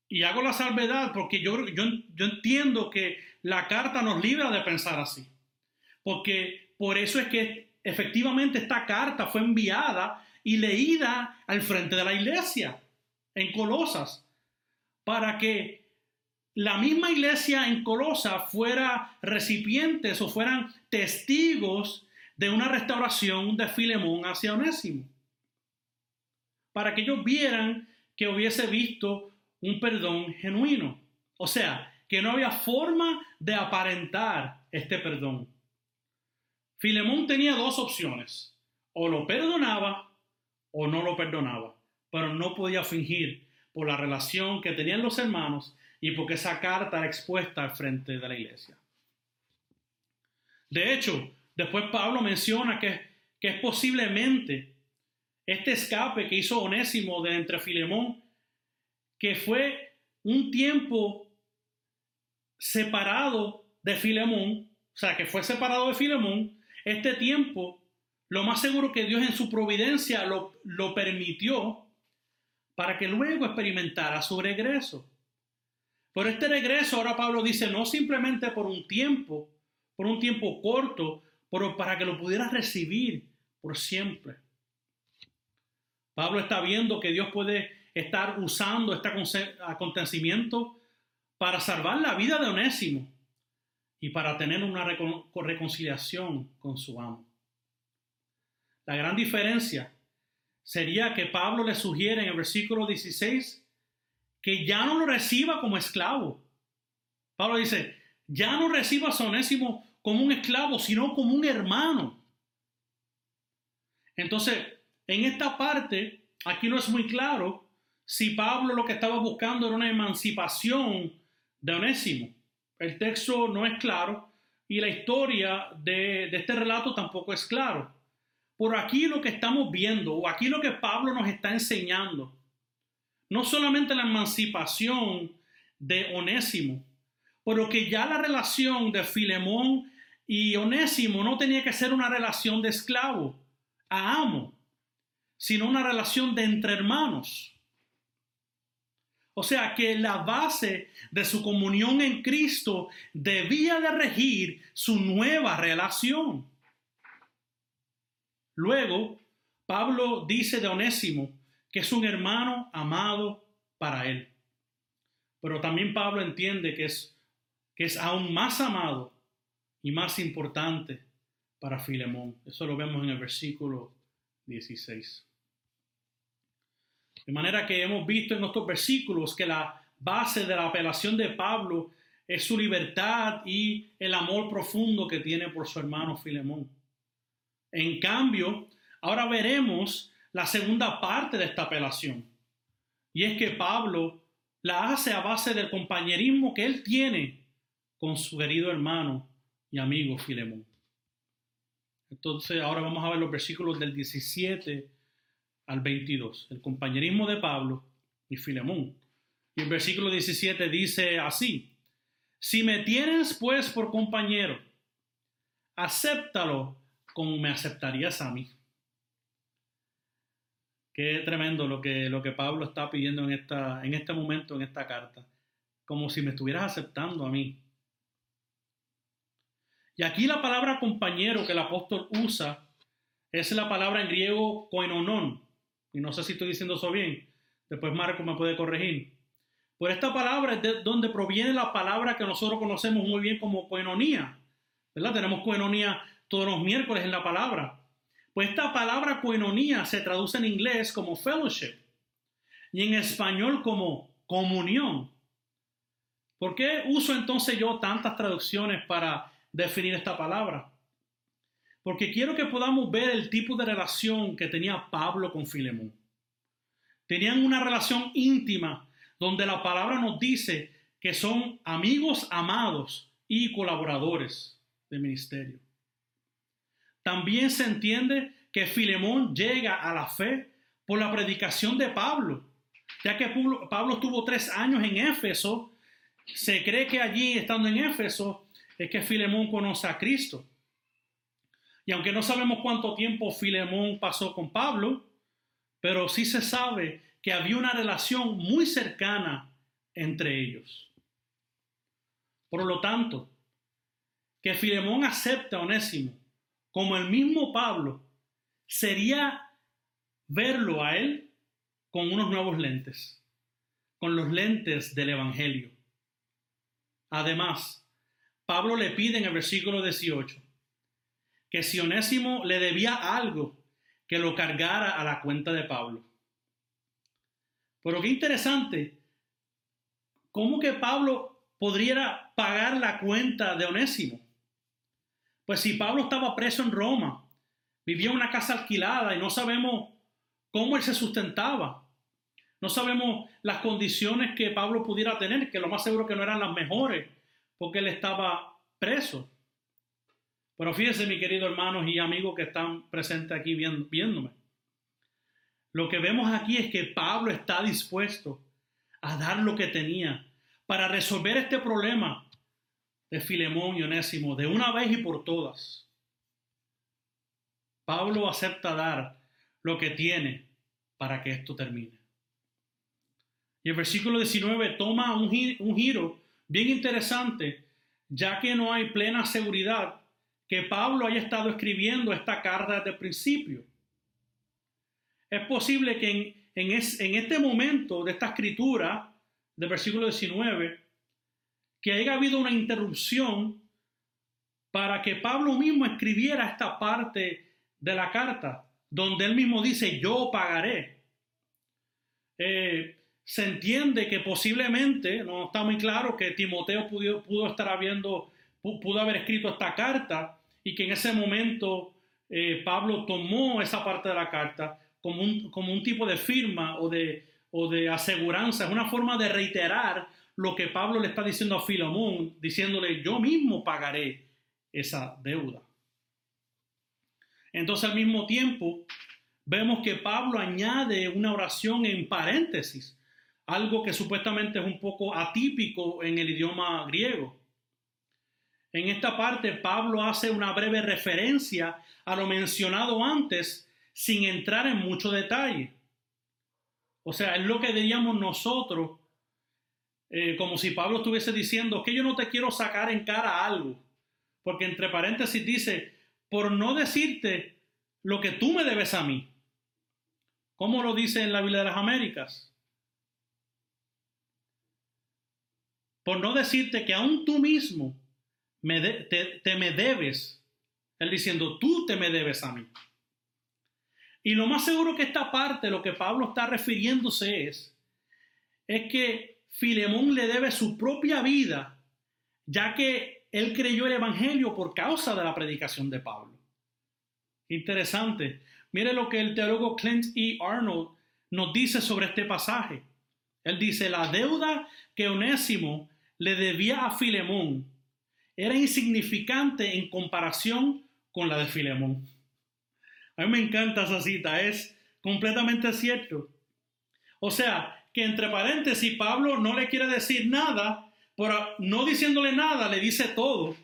Y hago la salvedad porque yo, yo, yo entiendo que la carta nos libra de pensar así. Porque por eso es que efectivamente esta carta fue enviada y leída al frente de la iglesia en Colosas para que la misma iglesia en Colosa fuera recipientes o fueran testigos de una restauración de Filemón hacia Onésimo. Para que ellos vieran que hubiese visto un perdón genuino. O sea, que no había forma de aparentar este perdón. Filemón tenía dos opciones. O lo perdonaba o no lo perdonaba. Pero no podía fingir por la relación que tenían los hermanos y porque esa carta era expuesta al frente de la iglesia. De hecho, después Pablo menciona que, que es posiblemente este escape que hizo Onésimo de entre Filemón, que fue un tiempo separado de Filemón, o sea, que fue separado de Filemón, este tiempo, lo más seguro que Dios en su providencia lo, permitió para que luego experimentara su regreso. Pero este regreso, ahora Pablo dice, no simplemente por un tiempo, por un tiempo corto, pero para que lo pudiera recibir por siempre. Pablo está viendo que Dios puede estar usando este acontecimiento para salvar la vida de Onésimo y para tener una reconciliación con su amo. La gran diferencia sería que Pablo le sugiere en el versículo 16 que ya no lo reciba como esclavo. Pablo dice, ya no reciba a Onésimo como un esclavo, sino como un hermano. Entonces, en esta parte, aquí no es muy claro si Pablo lo que estaba buscando era una emancipación de Onésimo. El texto no es claro y la historia de, de este relato tampoco es claro. Por aquí lo que estamos viendo, o aquí lo que Pablo nos está enseñando, no solamente la emancipación de Onésimo, pero que ya la relación de Filemón y Onésimo no tenía que ser una relación de esclavo a amo, sino una relación de entre hermanos. O sea que la base de su comunión en Cristo debía de regir su nueva relación. Luego, Pablo dice de Onésimo que es un hermano amado para él. Pero también Pablo entiende que es, que es aún más amado y más importante para Filemón. Eso lo vemos en el versículo 16. De manera que hemos visto en estos versículos que la base de la apelación de Pablo es su libertad y el amor profundo que tiene por su hermano Filemón. En cambio, ahora veremos la segunda parte de esta apelación. Y es que Pablo la hace a base del compañerismo que él tiene con su querido hermano y amigo Filemón. Entonces, ahora vamos a ver los versículos del 17 al 22. El compañerismo de Pablo y Filemón. Y el versículo 17 dice así, si me tienes pues por compañero, acéptalo como me aceptarías a mí. Qué tremendo lo que, lo que Pablo está pidiendo en, esta, en este momento, en esta carta. Como si me estuvieras aceptando a mí. Y aquí la palabra compañero que el apóstol usa es la palabra en griego koinonon. Y no sé si estoy diciendo eso bien. Después Marco me puede corregir. Por esta palabra es de donde proviene la palabra que nosotros conocemos muy bien como koinonía. ¿Verdad? Tenemos koinonía todos los miércoles en la palabra. Pues esta palabra koinonía se traduce en inglés como fellowship y en español como comunión. ¿Por qué uso entonces yo tantas traducciones para definir esta palabra? Porque quiero que podamos ver el tipo de relación que tenía Pablo con Filemón. Tenían una relación íntima donde la palabra nos dice que son amigos amados y colaboradores de ministerio. También se entiende que Filemón llega a la fe por la predicación de Pablo, ya que Pablo estuvo tres años en Éfeso. Se cree que allí, estando en Éfeso, es que Filemón conoce a Cristo. Y aunque no sabemos cuánto tiempo Filemón pasó con Pablo, pero sí se sabe que había una relación muy cercana entre ellos. Por lo tanto, que Filemón acepta a Onésimo como el mismo Pablo, sería verlo a él con unos nuevos lentes, con los lentes del Evangelio. Además, Pablo le pide en el versículo 18 que si Onésimo le debía algo, que lo cargara a la cuenta de Pablo. Pero qué interesante, ¿cómo que Pablo podría pagar la cuenta de Onésimo? Pues si Pablo estaba preso en Roma, vivía en una casa alquilada y no sabemos cómo él se sustentaba. No sabemos las condiciones que Pablo pudiera tener, que lo más seguro que no eran las mejores, porque él estaba preso. Pero fíjense, mis queridos hermanos y amigos que están presentes aquí viéndome. Lo que vemos aquí es que Pablo está dispuesto a dar lo que tenía para resolver este problema de Filemón y Onésimo de una vez y por todas. Pablo acepta dar lo que tiene para que esto termine. Y el versículo 19 toma un giro bien interesante, ya que no hay plena seguridad que Pablo haya estado escribiendo esta carta desde el principio. Es posible que en, en, en este momento de esta escritura, del versículo 19, que haya habido una interrupción para que Pablo mismo escribiera esta parte de la carta, donde él mismo dice, yo pagaré. Eh, se entiende que posiblemente, no está muy claro, que Timoteo pudo, pudo estar habiendo, pudo haber escrito esta carta y que en ese momento eh, Pablo tomó esa parte de la carta como un, como un tipo de firma o de, o de aseguranza, es una forma de reiterar lo que Pablo le está diciendo a Filemón, diciéndole, yo mismo pagaré esa deuda. Entonces al mismo tiempo vemos que Pablo añade una oración en paréntesis, algo que supuestamente es un poco atípico en el idioma griego. En esta parte Pablo hace una breve referencia a lo mencionado antes sin entrar en mucho detalle. O sea, es lo que diríamos nosotros eh, como si Pablo estuviese diciendo que yo no te quiero sacar en cara algo, porque entre paréntesis dice, por no decirte lo que tú me debes a mí. ¿Cómo lo dice en la Biblia de las Américas? Por no decirte que aún tú mismo te, te me debes. Él diciendo, tú te me debes a mí. Y lo más seguro que esta parte, lo que Pablo está refiriéndose es, es que Filemón le debe su propia vida, ya que él creyó el Evangelio por causa de la predicación de Pablo. Interesante. Mire lo que el teólogo Clint E. Arnold nos dice sobre este pasaje. Él dice, la deuda que Onésimo le debía a Filemón era insignificante en comparación con la de Filemón. A mí me encanta esa cita, es completamente cierto. O sea, que entre paréntesis Pablo no le quiere decir nada, pero no diciéndole nada le dice todo.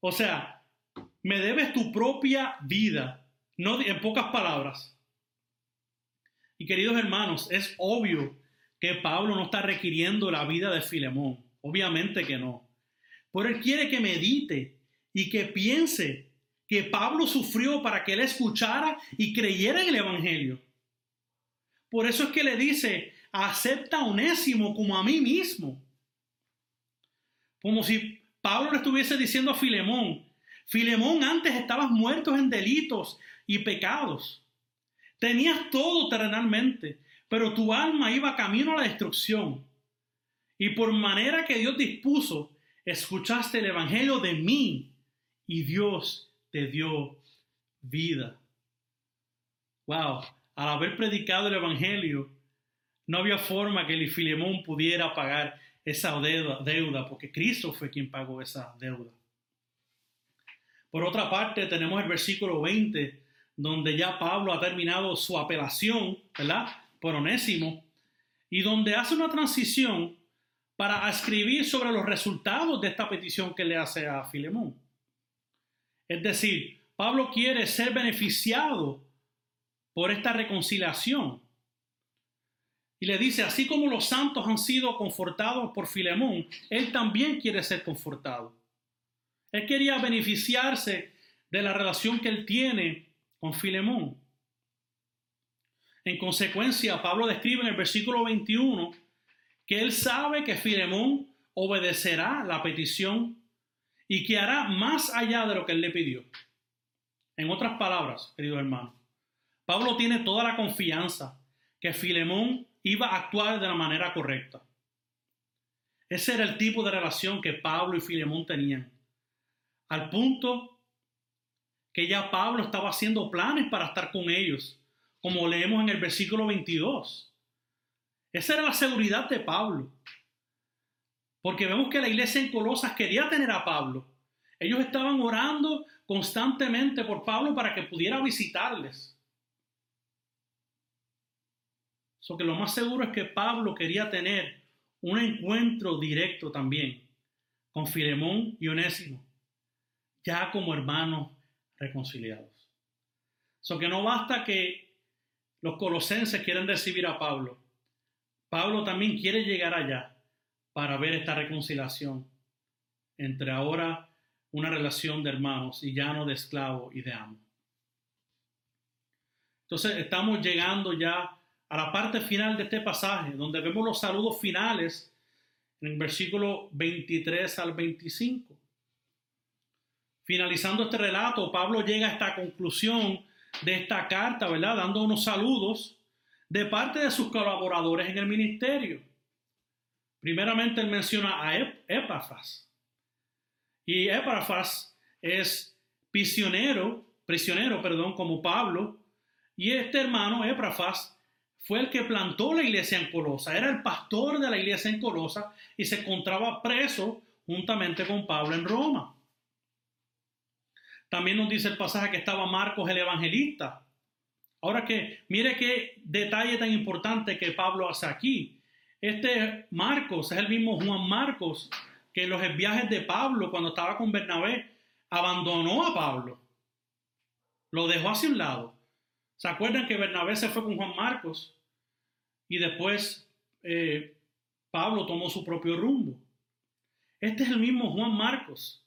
O sea, me debes tu propia vida, no en pocas palabras. Y queridos hermanos, es obvio que Pablo no está requiriendo la vida de Filemón, obviamente que no. Pero él quiere que medite y que piense que Pablo sufrió para que él escuchara y creyera en el Evangelio. Por eso es que le dice, acepta a como a mí mismo. Como si Pablo le estuviese diciendo a Filemón, Filemón, antes estabas muerto en delitos y pecados. Tenías todo terrenalmente, pero tu alma iba camino a la destrucción. Y por manera que Dios dispuso, escuchaste el Evangelio de mí y Dios te dio vida. Wow, al haber predicado el Evangelio, no había forma que el Filemón pudiera pagar esa deuda, deuda, porque Cristo fue quien pagó esa deuda. Por otra parte, tenemos el versículo 20, donde ya Pablo ha terminado su apelación, ¿verdad? Por Onésimo, y donde hace una transición para escribir sobre los resultados de esta petición que le hace a Filemón. Es decir, Pablo quiere ser beneficiado por esta reconciliación. Y le dice, así como los santos han sido confortados por Filemón, él también quiere ser confortado. Él quería beneficiarse de la relación que él tiene con Filemón. En consecuencia, Pablo describe en el versículo 21 que él sabe que Filemón obedecerá la petición y que hará más allá de lo que él le pidió. En otras palabras, querido hermano, Pablo tiene toda la confianza que Filemón iba a actuar de la manera correcta. Ese era el tipo de relación que Pablo y Filemón tenían. Al punto que ya Pablo estaba haciendo planes para estar con ellos, como leemos en el versículo 22. Esa era la seguridad de Pablo. Porque vemos que la iglesia en Colosas quería tener a Pablo. Ellos estaban orando constantemente por Pablo para que pudiera visitarles. So que lo más seguro es que Pablo quería tener un encuentro directo también con Filemón y Onésimo, ya como hermanos reconciliados. So que no basta que los colosenses quieran recibir a Pablo. Pablo también quiere llegar allá para ver esta reconciliación entre ahora una relación de hermanos y ya no de esclavo y de amo. Entonces estamos llegando ya a la parte final de este pasaje, donde vemos los saludos finales en el versículo 23 al 25. Finalizando este relato, Pablo llega a esta conclusión de esta carta, ¿verdad? Dando unos saludos de parte de sus colaboradores en el ministerio. Primeramente él menciona a Epafras. Y Epafras es prisionero, prisionero, perdón, como Pablo. Y este hermano, Epafras, fue el que plantó la iglesia en Colosa, era el pastor de la iglesia en Colosa y se encontraba preso juntamente con Pablo en Roma. También nos dice el pasaje que estaba Marcos el evangelista. Ahora que mire qué detalle tan importante que Pablo hace aquí. Este Marcos es el mismo Juan Marcos que en los viajes de Pablo cuando estaba con Bernabé abandonó a Pablo. Lo dejó hacia un lado. ¿Se acuerdan que Bernabé se fue con Juan Marcos? y después eh, Pablo tomó su propio rumbo. Este es el mismo Juan Marcos,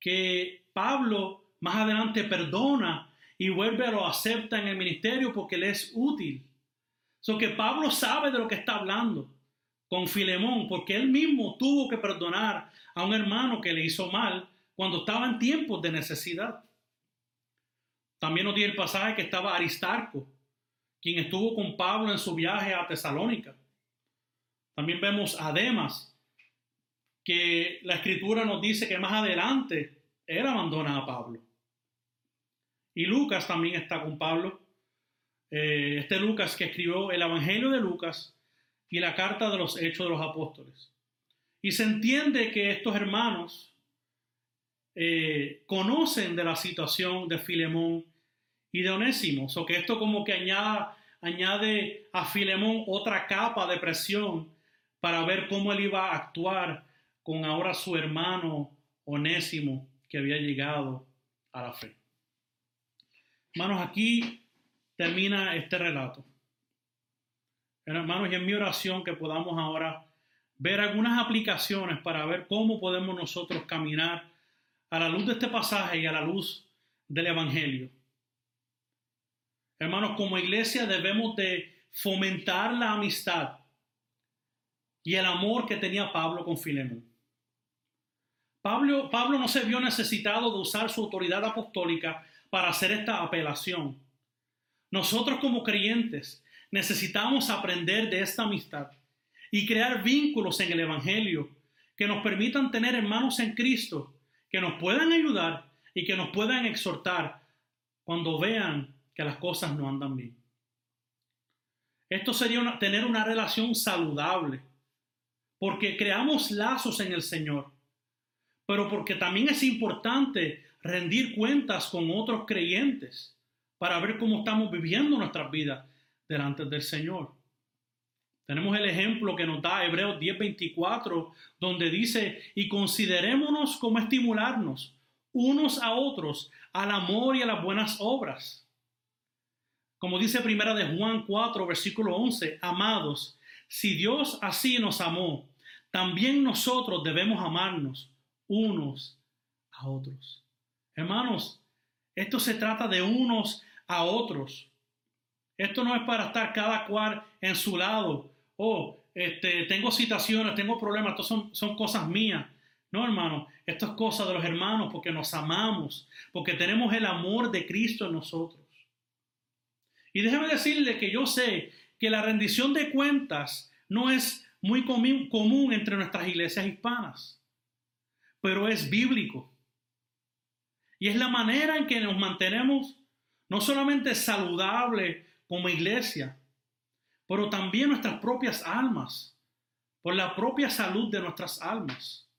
que Pablo más adelante perdona y vuelve a lo acepta en el ministerio porque le es útil. So que Pablo sabe de lo que está hablando con Filemón, porque él mismo tuvo que perdonar a un hermano que le hizo mal cuando estaba en tiempos de necesidad. También nos dio el pasaje que estaba Aristarco, quien estuvo con Pablo en su viaje a Tesalónica. También vemos a Demas, que la escritura nos dice que más adelante él abandona a Pablo. Y Lucas también está con Pablo. Eh, este Lucas que escribió el Evangelio de Lucas y la carta de los Hechos de los Apóstoles. Y se entiende que estos hermanos eh, conocen de la situación de Filemón y de Onésimo. O que esto como que añade a Filemón otra capa de presión para ver cómo él iba a actuar con ahora su hermano Onésimo que había llegado a la fe. Hermanos, aquí termina este relato. Hermanos, y en mi oración que podamos ahora ver algunas aplicaciones para ver cómo podemos nosotros caminar a la luz de este pasaje y a la luz del Evangelio. Hermanos, como iglesia debemos de fomentar la amistad y el amor que tenía Pablo con Filemón. Pablo, Pablo no se vio necesitado de usar su autoridad apostólica para hacer esta apelación. Nosotros como creyentes necesitamos aprender de esta amistad y crear vínculos en el Evangelio que nos permitan tener hermanos en Cristo, que nos puedan ayudar y que nos puedan exhortar cuando vean que las cosas no andan bien. Esto sería tener una relación saludable, porque creamos lazos en el Señor, pero porque también es importante rendir cuentas con otros creyentes para ver cómo estamos viviendo nuestras vidas delante del Señor. Tenemos el ejemplo que nos da Hebreos 10:24, donde dice, y considerémonos como estimularnos unos a otros al amor y a las buenas obras. Como dice primera de Juan 4, versículo 11, amados, si Dios así nos amó, también nosotros debemos amarnos unos a otros. Hermanos, esto se trata de unos a otros. Esto no es para estar cada cual en su lado. Oh, este, tengo situaciones, tengo problemas, esto son, son cosas mías. No, hermano, esto es cosa de los hermanos porque nos amamos, porque tenemos el amor de Cristo en nosotros. Y déjeme decirle que yo sé que la rendición de cuentas no es muy común entre nuestras iglesias hispanas, pero es bíblico. Y es la manera en que nos mantenemos no solamente saludables como iglesia, pero también nuestras propias almas, por la propia salud de nuestras almas.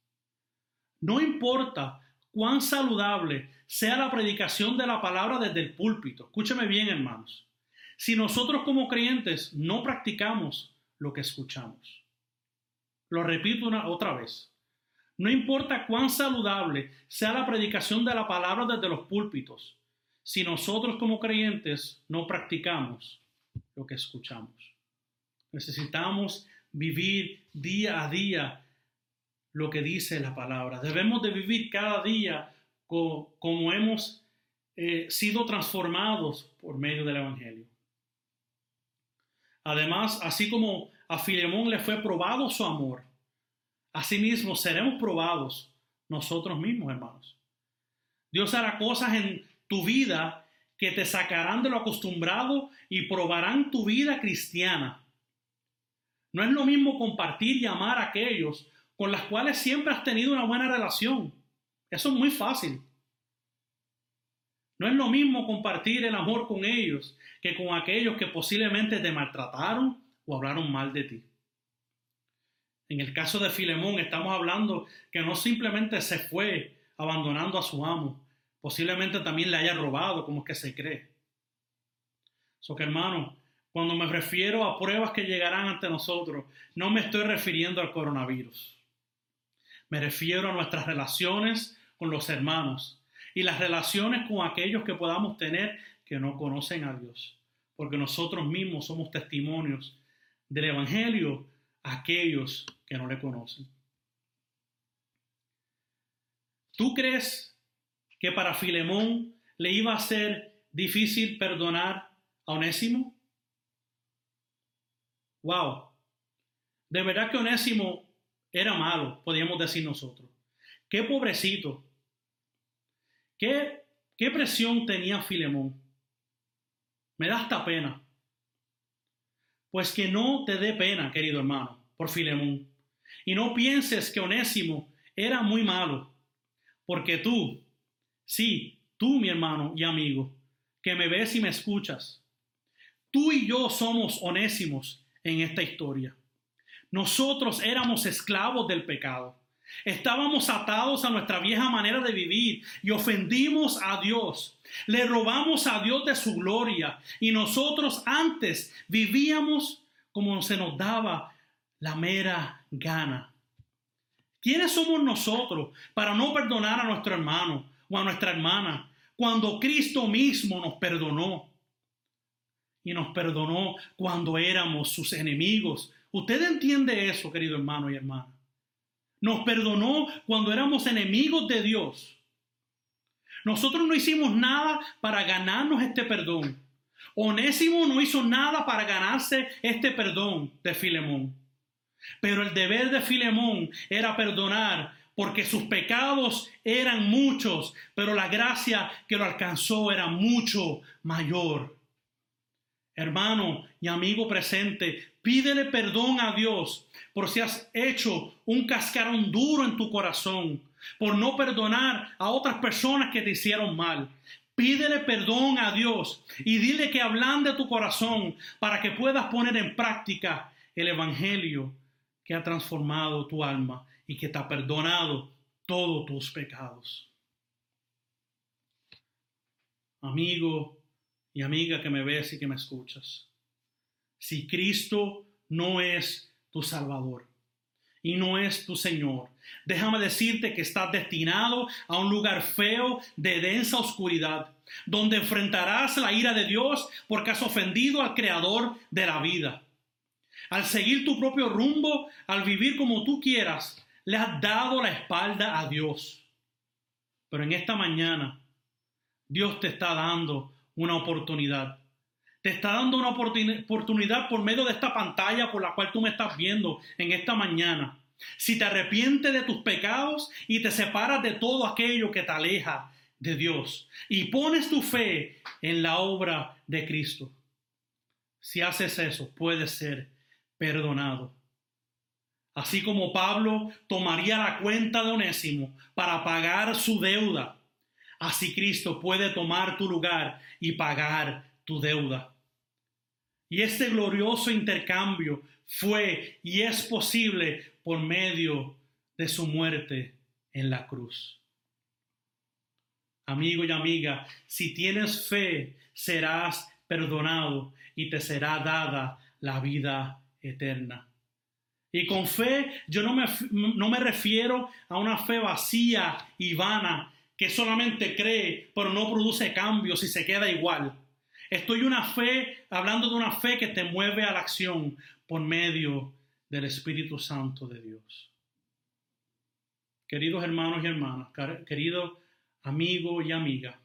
No importa cuán saludable sea la predicación de la palabra desde el púlpito. Escúcheme bien, hermanos. Si nosotros como creyentes no practicamos lo que escuchamos. Lo repito una otra vez. No importa cuán saludable sea la predicación de la palabra desde los púlpitos, si nosotros como creyentes no practicamos lo que escuchamos. Necesitamos vivir día a día lo que dice la palabra. Debemos de vivir cada día como hemos eh, sido transformados por medio del Evangelio. Además, así como a Filemón le fue probado su amor, asimismo seremos probados nosotros mismos, hermanos. Dios hará cosas en tu vida que te sacarán de lo acostumbrado y probarán tu vida cristiana. No es lo mismo compartir y amar a aquellos con los cuales siempre has tenido una buena relación. Eso es muy fácil. No es lo mismo compartir el amor con ellos que con aquellos que posiblemente te maltrataron o hablaron mal de ti. En el caso de Filemón estamos hablando que no simplemente se fue abandonando a su amo, posiblemente también le haya robado, como es que se cree. So que hermano, cuando me refiero a pruebas que llegarán ante nosotros, no me estoy refiriendo al coronavirus. Me refiero a nuestras relaciones con los hermanos y las relaciones con aquellos que podamos tener que no conocen a Dios. Porque nosotros mismos somos testimonios del Evangelio aquellos que no le conocen. ¿Tú crees que para Filemón le iba a ser difícil perdonar a Onésimo? Wow. De verdad que Onésimo era malo, podríamos decir nosotros. Qué pobrecito. Qué, qué presión tenía Filemón. Me da hasta pena. Pues que no te dé pena, querido hermano, por Filemón. Y no pienses que Onésimo era muy malo, porque tú, Sí, tú, mi hermano y amigo, que me ves y me escuchas. Tú y yo somos onésimos en esta historia. Nosotros éramos esclavos del pecado. Estábamos atados a nuestra vieja manera de vivir y ofendimos a Dios. Le robamos a Dios de su gloria y nosotros antes vivíamos como se nos daba la mera gana. ¿Quiénes somos nosotros para no perdonar a nuestro hermano o a nuestra hermana cuando Cristo mismo nos perdonó? Y nos perdonó cuando éramos sus enemigos. ¿Usted entiende eso, querido hermano y hermana? Nos perdonó cuando éramos enemigos de Dios. Nosotros no hicimos nada para ganarnos este perdón. Onésimo no hizo nada para ganarse este perdón de Filemón. Pero el deber de Filemón era perdonar porque sus pecados eran muchos, pero la gracia que lo alcanzó era mucho mayor. Hermano y amigo presente, pídele perdón a Dios por si has hecho un cascarón duro en tu corazón, por no perdonar a otras personas que te hicieron mal. Pídele perdón a Dios y dile que hablan de tu corazón para que puedas poner en práctica el Evangelio que ha transformado tu alma y que te ha perdonado todos tus pecados. Amigo y amiga que me ves y que me escuchas, si Cristo no es tu Salvador y no es tu Señor, déjame decirte que estás destinado a un lugar feo de densa oscuridad, donde enfrentarás la ira de Dios porque has ofendido al Creador de la vida. Al seguir tu propio rumbo, al vivir como tú quieras, le has dado la espalda a Dios. Pero en esta mañana, Dios te está dando una oportunidad. Te está dando una oportunidad por medio de esta pantalla por la cual tú me estás viendo en esta mañana. Si te arrepientes de tus pecados y te separas de todo aquello que te aleja de Dios y pones tu fe en la obra de Cristo. Si haces eso, puedes ser perdonado. Así como Pablo tomaría la cuenta de Onésimo para pagar su deuda Así Cristo puede tomar tu lugar y pagar tu deuda. Y este glorioso intercambio fue y es posible por medio de su muerte en la cruz. Amigo y amiga, si tienes fe, serás perdonado y te será dada la vida eterna. Y con fe yo no me, no me refiero a una fe vacía y vana que solamente cree, pero no produce cambios y se queda igual. Estoy una fe, hablando de una fe que te mueve a la acción por medio del Espíritu Santo de Dios. Queridos hermanos y hermanas, querido amigo y amiga,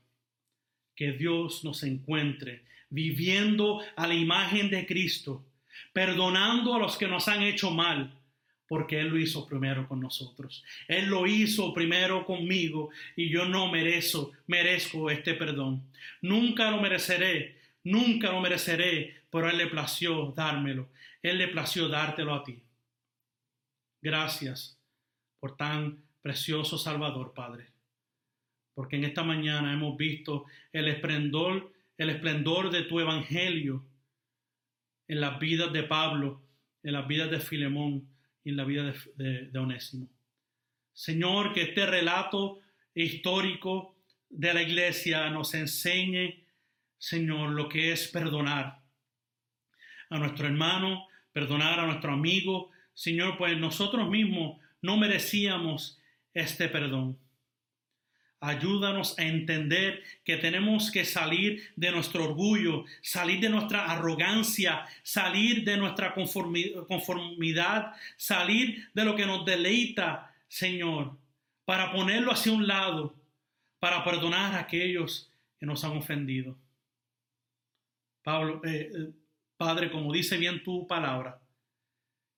que Dios nos encuentre viviendo a la imagen de Cristo, perdonando a los que nos han hecho mal, porque Él lo hizo primero con nosotros. Él lo hizo primero conmigo y yo no merezco, merezco este perdón. Nunca lo mereceré, nunca lo mereceré, pero Él le plació dármelo. Él le plació dártelo a ti. Gracias por tan precioso Salvador, Padre. Porque en esta mañana hemos visto el esplendor, el esplendor de tu evangelio en las vidas de Pablo, en las vidas de Filemón, y en la vida de, Onésimo. Señor, que este relato histórico de la iglesia nos enseñe, Señor, lo que es perdonar a nuestro hermano, perdonar a nuestro amigo. Señor, pues nosotros mismos no merecíamos este perdón. Ayúdanos a entender que tenemos que salir de nuestro orgullo, salir de nuestra arrogancia, salir de nuestra conformidad, salir de lo que nos deleita, Señor, para ponerlo hacia un lado, para perdonar a aquellos que nos han ofendido. Pablo, eh, eh, Padre, como dice bien tu palabra,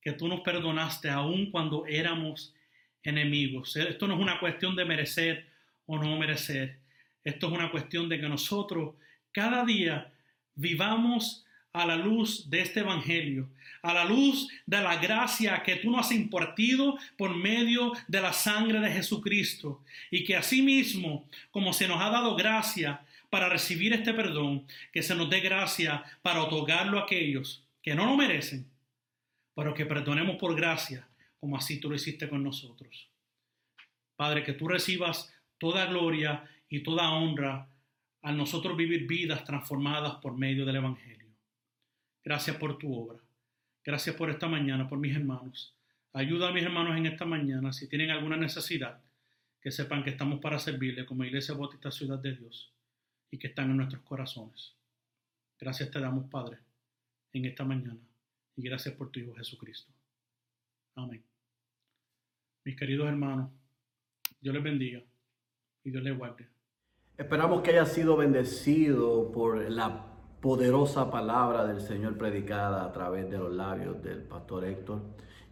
que tú nos perdonaste aun cuando éramos enemigos. Esto no es una cuestión de merecer o no merecer. Esto es una cuestión de que nosotros cada día vivamos a la luz de este Evangelio, a la luz de la gracia que tú nos has impartido por medio de la sangre de Jesucristo. Y que asimismo, como se nos ha dado gracia para recibir este perdón, que se nos dé gracia para otorgarlo a aquellos que no lo merecen, pero que perdonemos por gracia, como así tú lo hiciste con nosotros. Padre, que tú recibas toda gloria y toda honra a nosotros vivir vidas transformadas por medio del Evangelio. Gracias por tu obra. Gracias por esta mañana, por mis hermanos. Ayuda a mis hermanos en esta mañana. Si tienen alguna necesidad, que sepan que estamos para servirle como Iglesia Bautista Ciudad de Dios y que están en nuestros corazones. Gracias te damos, Padre, en esta mañana. Y gracias por tu Hijo Jesucristo. Amén. Mis queridos hermanos, Dios les bendiga y Dios les guarde. Esperamos que haya sido bendecido por la poderosa palabra del Señor predicada a través de los labios del pastor Héctor.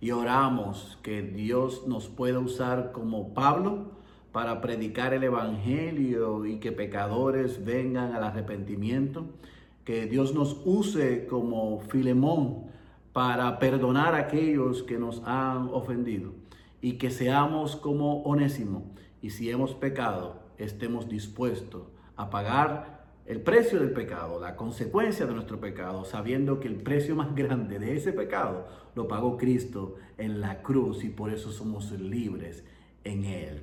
Y oramos que Dios nos pueda usar como Pablo para predicar el Evangelio y que pecadores vengan al arrepentimiento. Que Dios nos use como Filemón para perdonar a aquellos que nos han ofendido. Y que seamos como Onésimo. Y si hemos pecado, estemos dispuestos a pagar el precio del pecado, la consecuencia de nuestro pecado, sabiendo que el precio más grande de ese pecado lo pagó Cristo en la cruz y por eso somos libres en Él.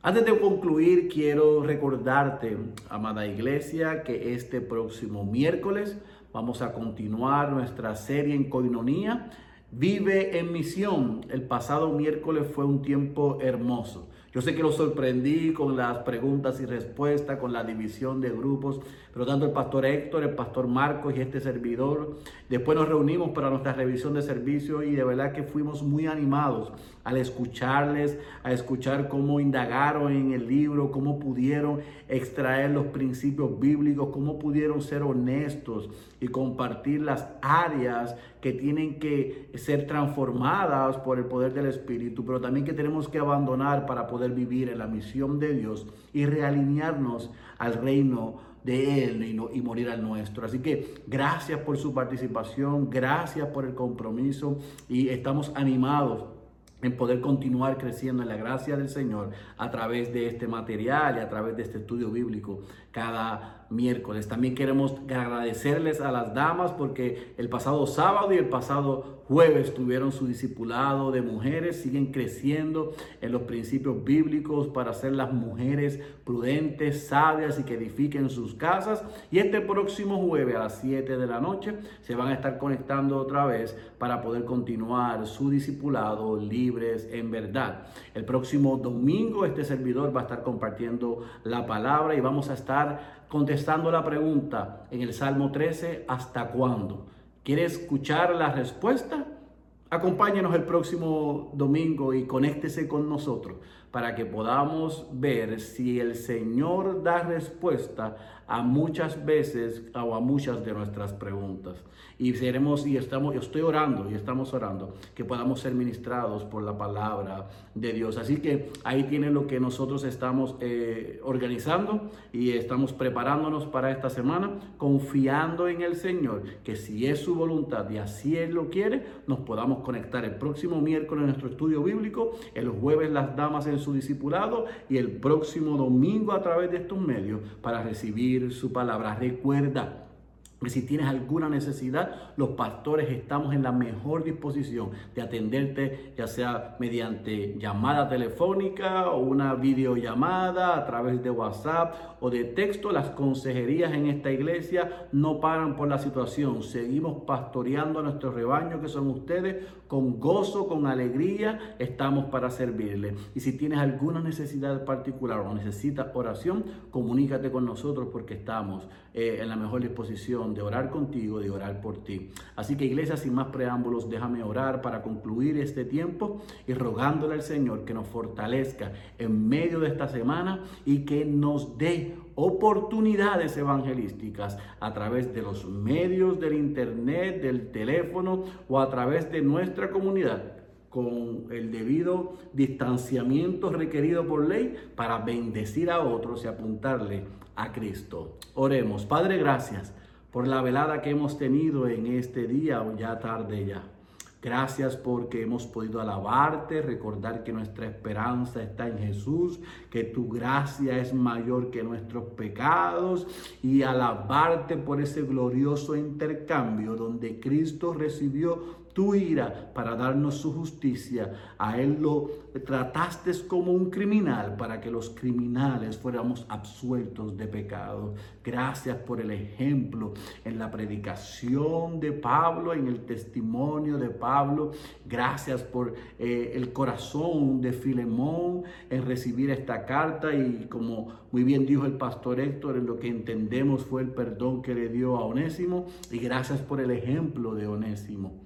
Antes de concluir, quiero recordarte, amada iglesia, que este próximo miércoles vamos a continuar nuestra serie en Coinonía. Vive en misión. El pasado miércoles fue un tiempo hermoso. Yo sé que lo sorprendí con las preguntas y respuestas, con la división de grupos, pero tanto el pastor Héctor, el pastor Marcos y este servidor, después nos reunimos para nuestra revisión de servicio y de verdad que fuimos muy animados al escucharles, a escuchar cómo indagaron en el libro, cómo pudieron extraer los principios bíblicos, cómo pudieron ser honestos y compartir las áreas que tienen que ser transformadas por el poder del Espíritu, pero también que tenemos que abandonar para poder vivir en la misión de Dios y realinearnos al reino de Él y, y, morir al nuestro. Así que gracias por su participación, gracias por el compromiso y estamos animados en poder continuar creciendo en la gracia del Señor a través de este material y a través de este estudio bíblico cada miércoles. También queremos agradecerles a las damas porque el pasado sábado y el pasado jueves tuvieron su discipulado de mujeres, siguen creciendo en los principios bíblicos para ser las mujeres prudentes, sabias y que edifiquen sus casas. Y este próximo jueves a las 7 de la noche se van a estar conectando otra vez para poder continuar su discipulado libres en verdad. El próximo domingo este servidor va a estar compartiendo la palabra y vamos a estar contestando la pregunta en el Salmo 13, ¿hasta cuándo? ¿Quiere escuchar la respuesta? Acompáñenos el próximo domingo y conéctese con nosotros para que podamos ver si el Señor da respuesta a muchas veces o a muchas de nuestras preguntas. Y seremos y estamos, yo estoy orando y estamos orando que podamos ser ministrados por la palabra de Dios. Así que ahí tienen lo que nosotros estamos eh, organizando y estamos preparándonos para esta semana, confiando en el Señor, que si es su voluntad y así Él lo quiere, nos podamos conectar el próximo miércoles en nuestro estudio bíblico, el jueves las damas en su discipulado y el próximo domingo a través de estos medios para recibir su palabra. Recuerda si tienes alguna necesidad, los pastores estamos en la mejor disposición de atenderte, ya sea mediante llamada telefónica o una videollamada a través de WhatsApp o de texto. Las consejerías en esta iglesia no paran por la situación. Seguimos pastoreando a nuestro rebaño que son ustedes con gozo, con alegría, estamos para servirle. Y si tienes alguna necesidad particular o necesitas oración, comunícate con nosotros porque estamos eh, en la mejor disposición de orar contigo, de orar por ti. Así que iglesia, sin más preámbulos, déjame orar para concluir este tiempo y rogándole al Señor que nos fortalezca en medio de esta semana y que nos dé oportunidades evangelísticas a través de los medios del internet, del teléfono o a través de nuestra comunidad con el debido distanciamiento requerido por ley para bendecir a otros y apuntarle a Cristo. Oremos. Padre, gracias por la velada que hemos tenido en este día o ya tarde ya. Gracias porque hemos podido alabarte, recordar que nuestra esperanza está en Jesús, que tu gracia es mayor que nuestros pecados y alabarte por ese glorioso intercambio donde Cristo recibió tu ira para darnos su justicia. A Él lo trataste como un criminal para que los criminales fuéramos absueltos de pecado. Gracias por el ejemplo en la predicación de Pablo, en el testimonio de Pablo. Gracias por eh, el corazón de Filemón en recibir esta carta y como muy bien dijo el pastor Héctor, en lo que entendemos fue el perdón que le dio a Onésimo y gracias por el ejemplo de Onésimo.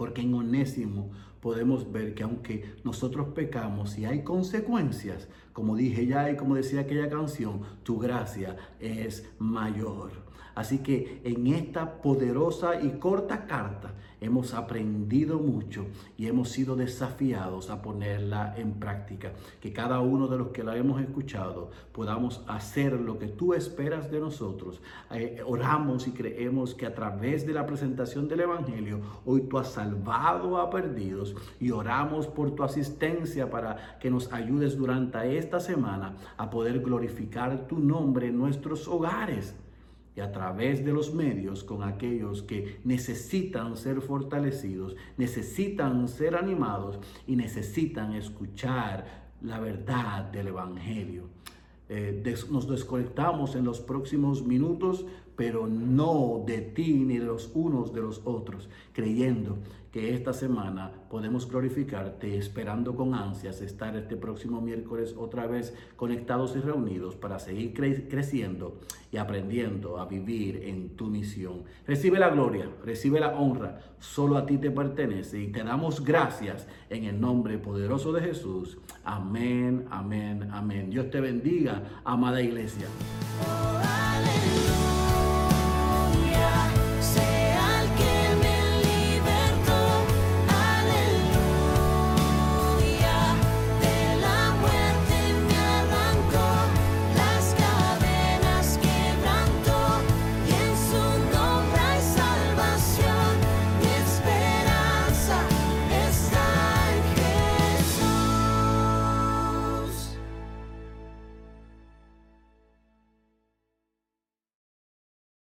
Porque en Onésimo podemos ver que aunque nosotros pecamos y hay consecuencias, como dije ya y como decía aquella canción, tu gracia es mayor. Así que en esta poderosa y corta carta hemos aprendido mucho y hemos sido desafiados a ponerla en práctica. Que cada uno de los que la hemos escuchado podamos hacer lo que tú esperas de nosotros. Eh, oramos y creemos que a través de la presentación del Evangelio, hoy tú has salvado a perdidos y oramos por tu asistencia para que nos ayudes durante esta semana a poder glorificar tu nombre en nuestros hogares y a través de los medios con aquellos que necesitan ser fortalecidos, necesitan ser animados y necesitan escuchar la verdad del Evangelio. Eh, nos desconectamos en los próximos minutos, pero no de ti ni de los unos de los otros, creyendo que esta semana podemos glorificarte, esperando con ansias estar este próximo miércoles otra vez conectados y reunidos para seguir creciendo y aprendiendo a vivir en tu misión. Recibe la gloria, recibe la honra, solo a ti te pertenece y te damos gracias en el nombre poderoso de Jesús. Amén, amén, amén. Dios te bendiga, amada iglesia. Oh,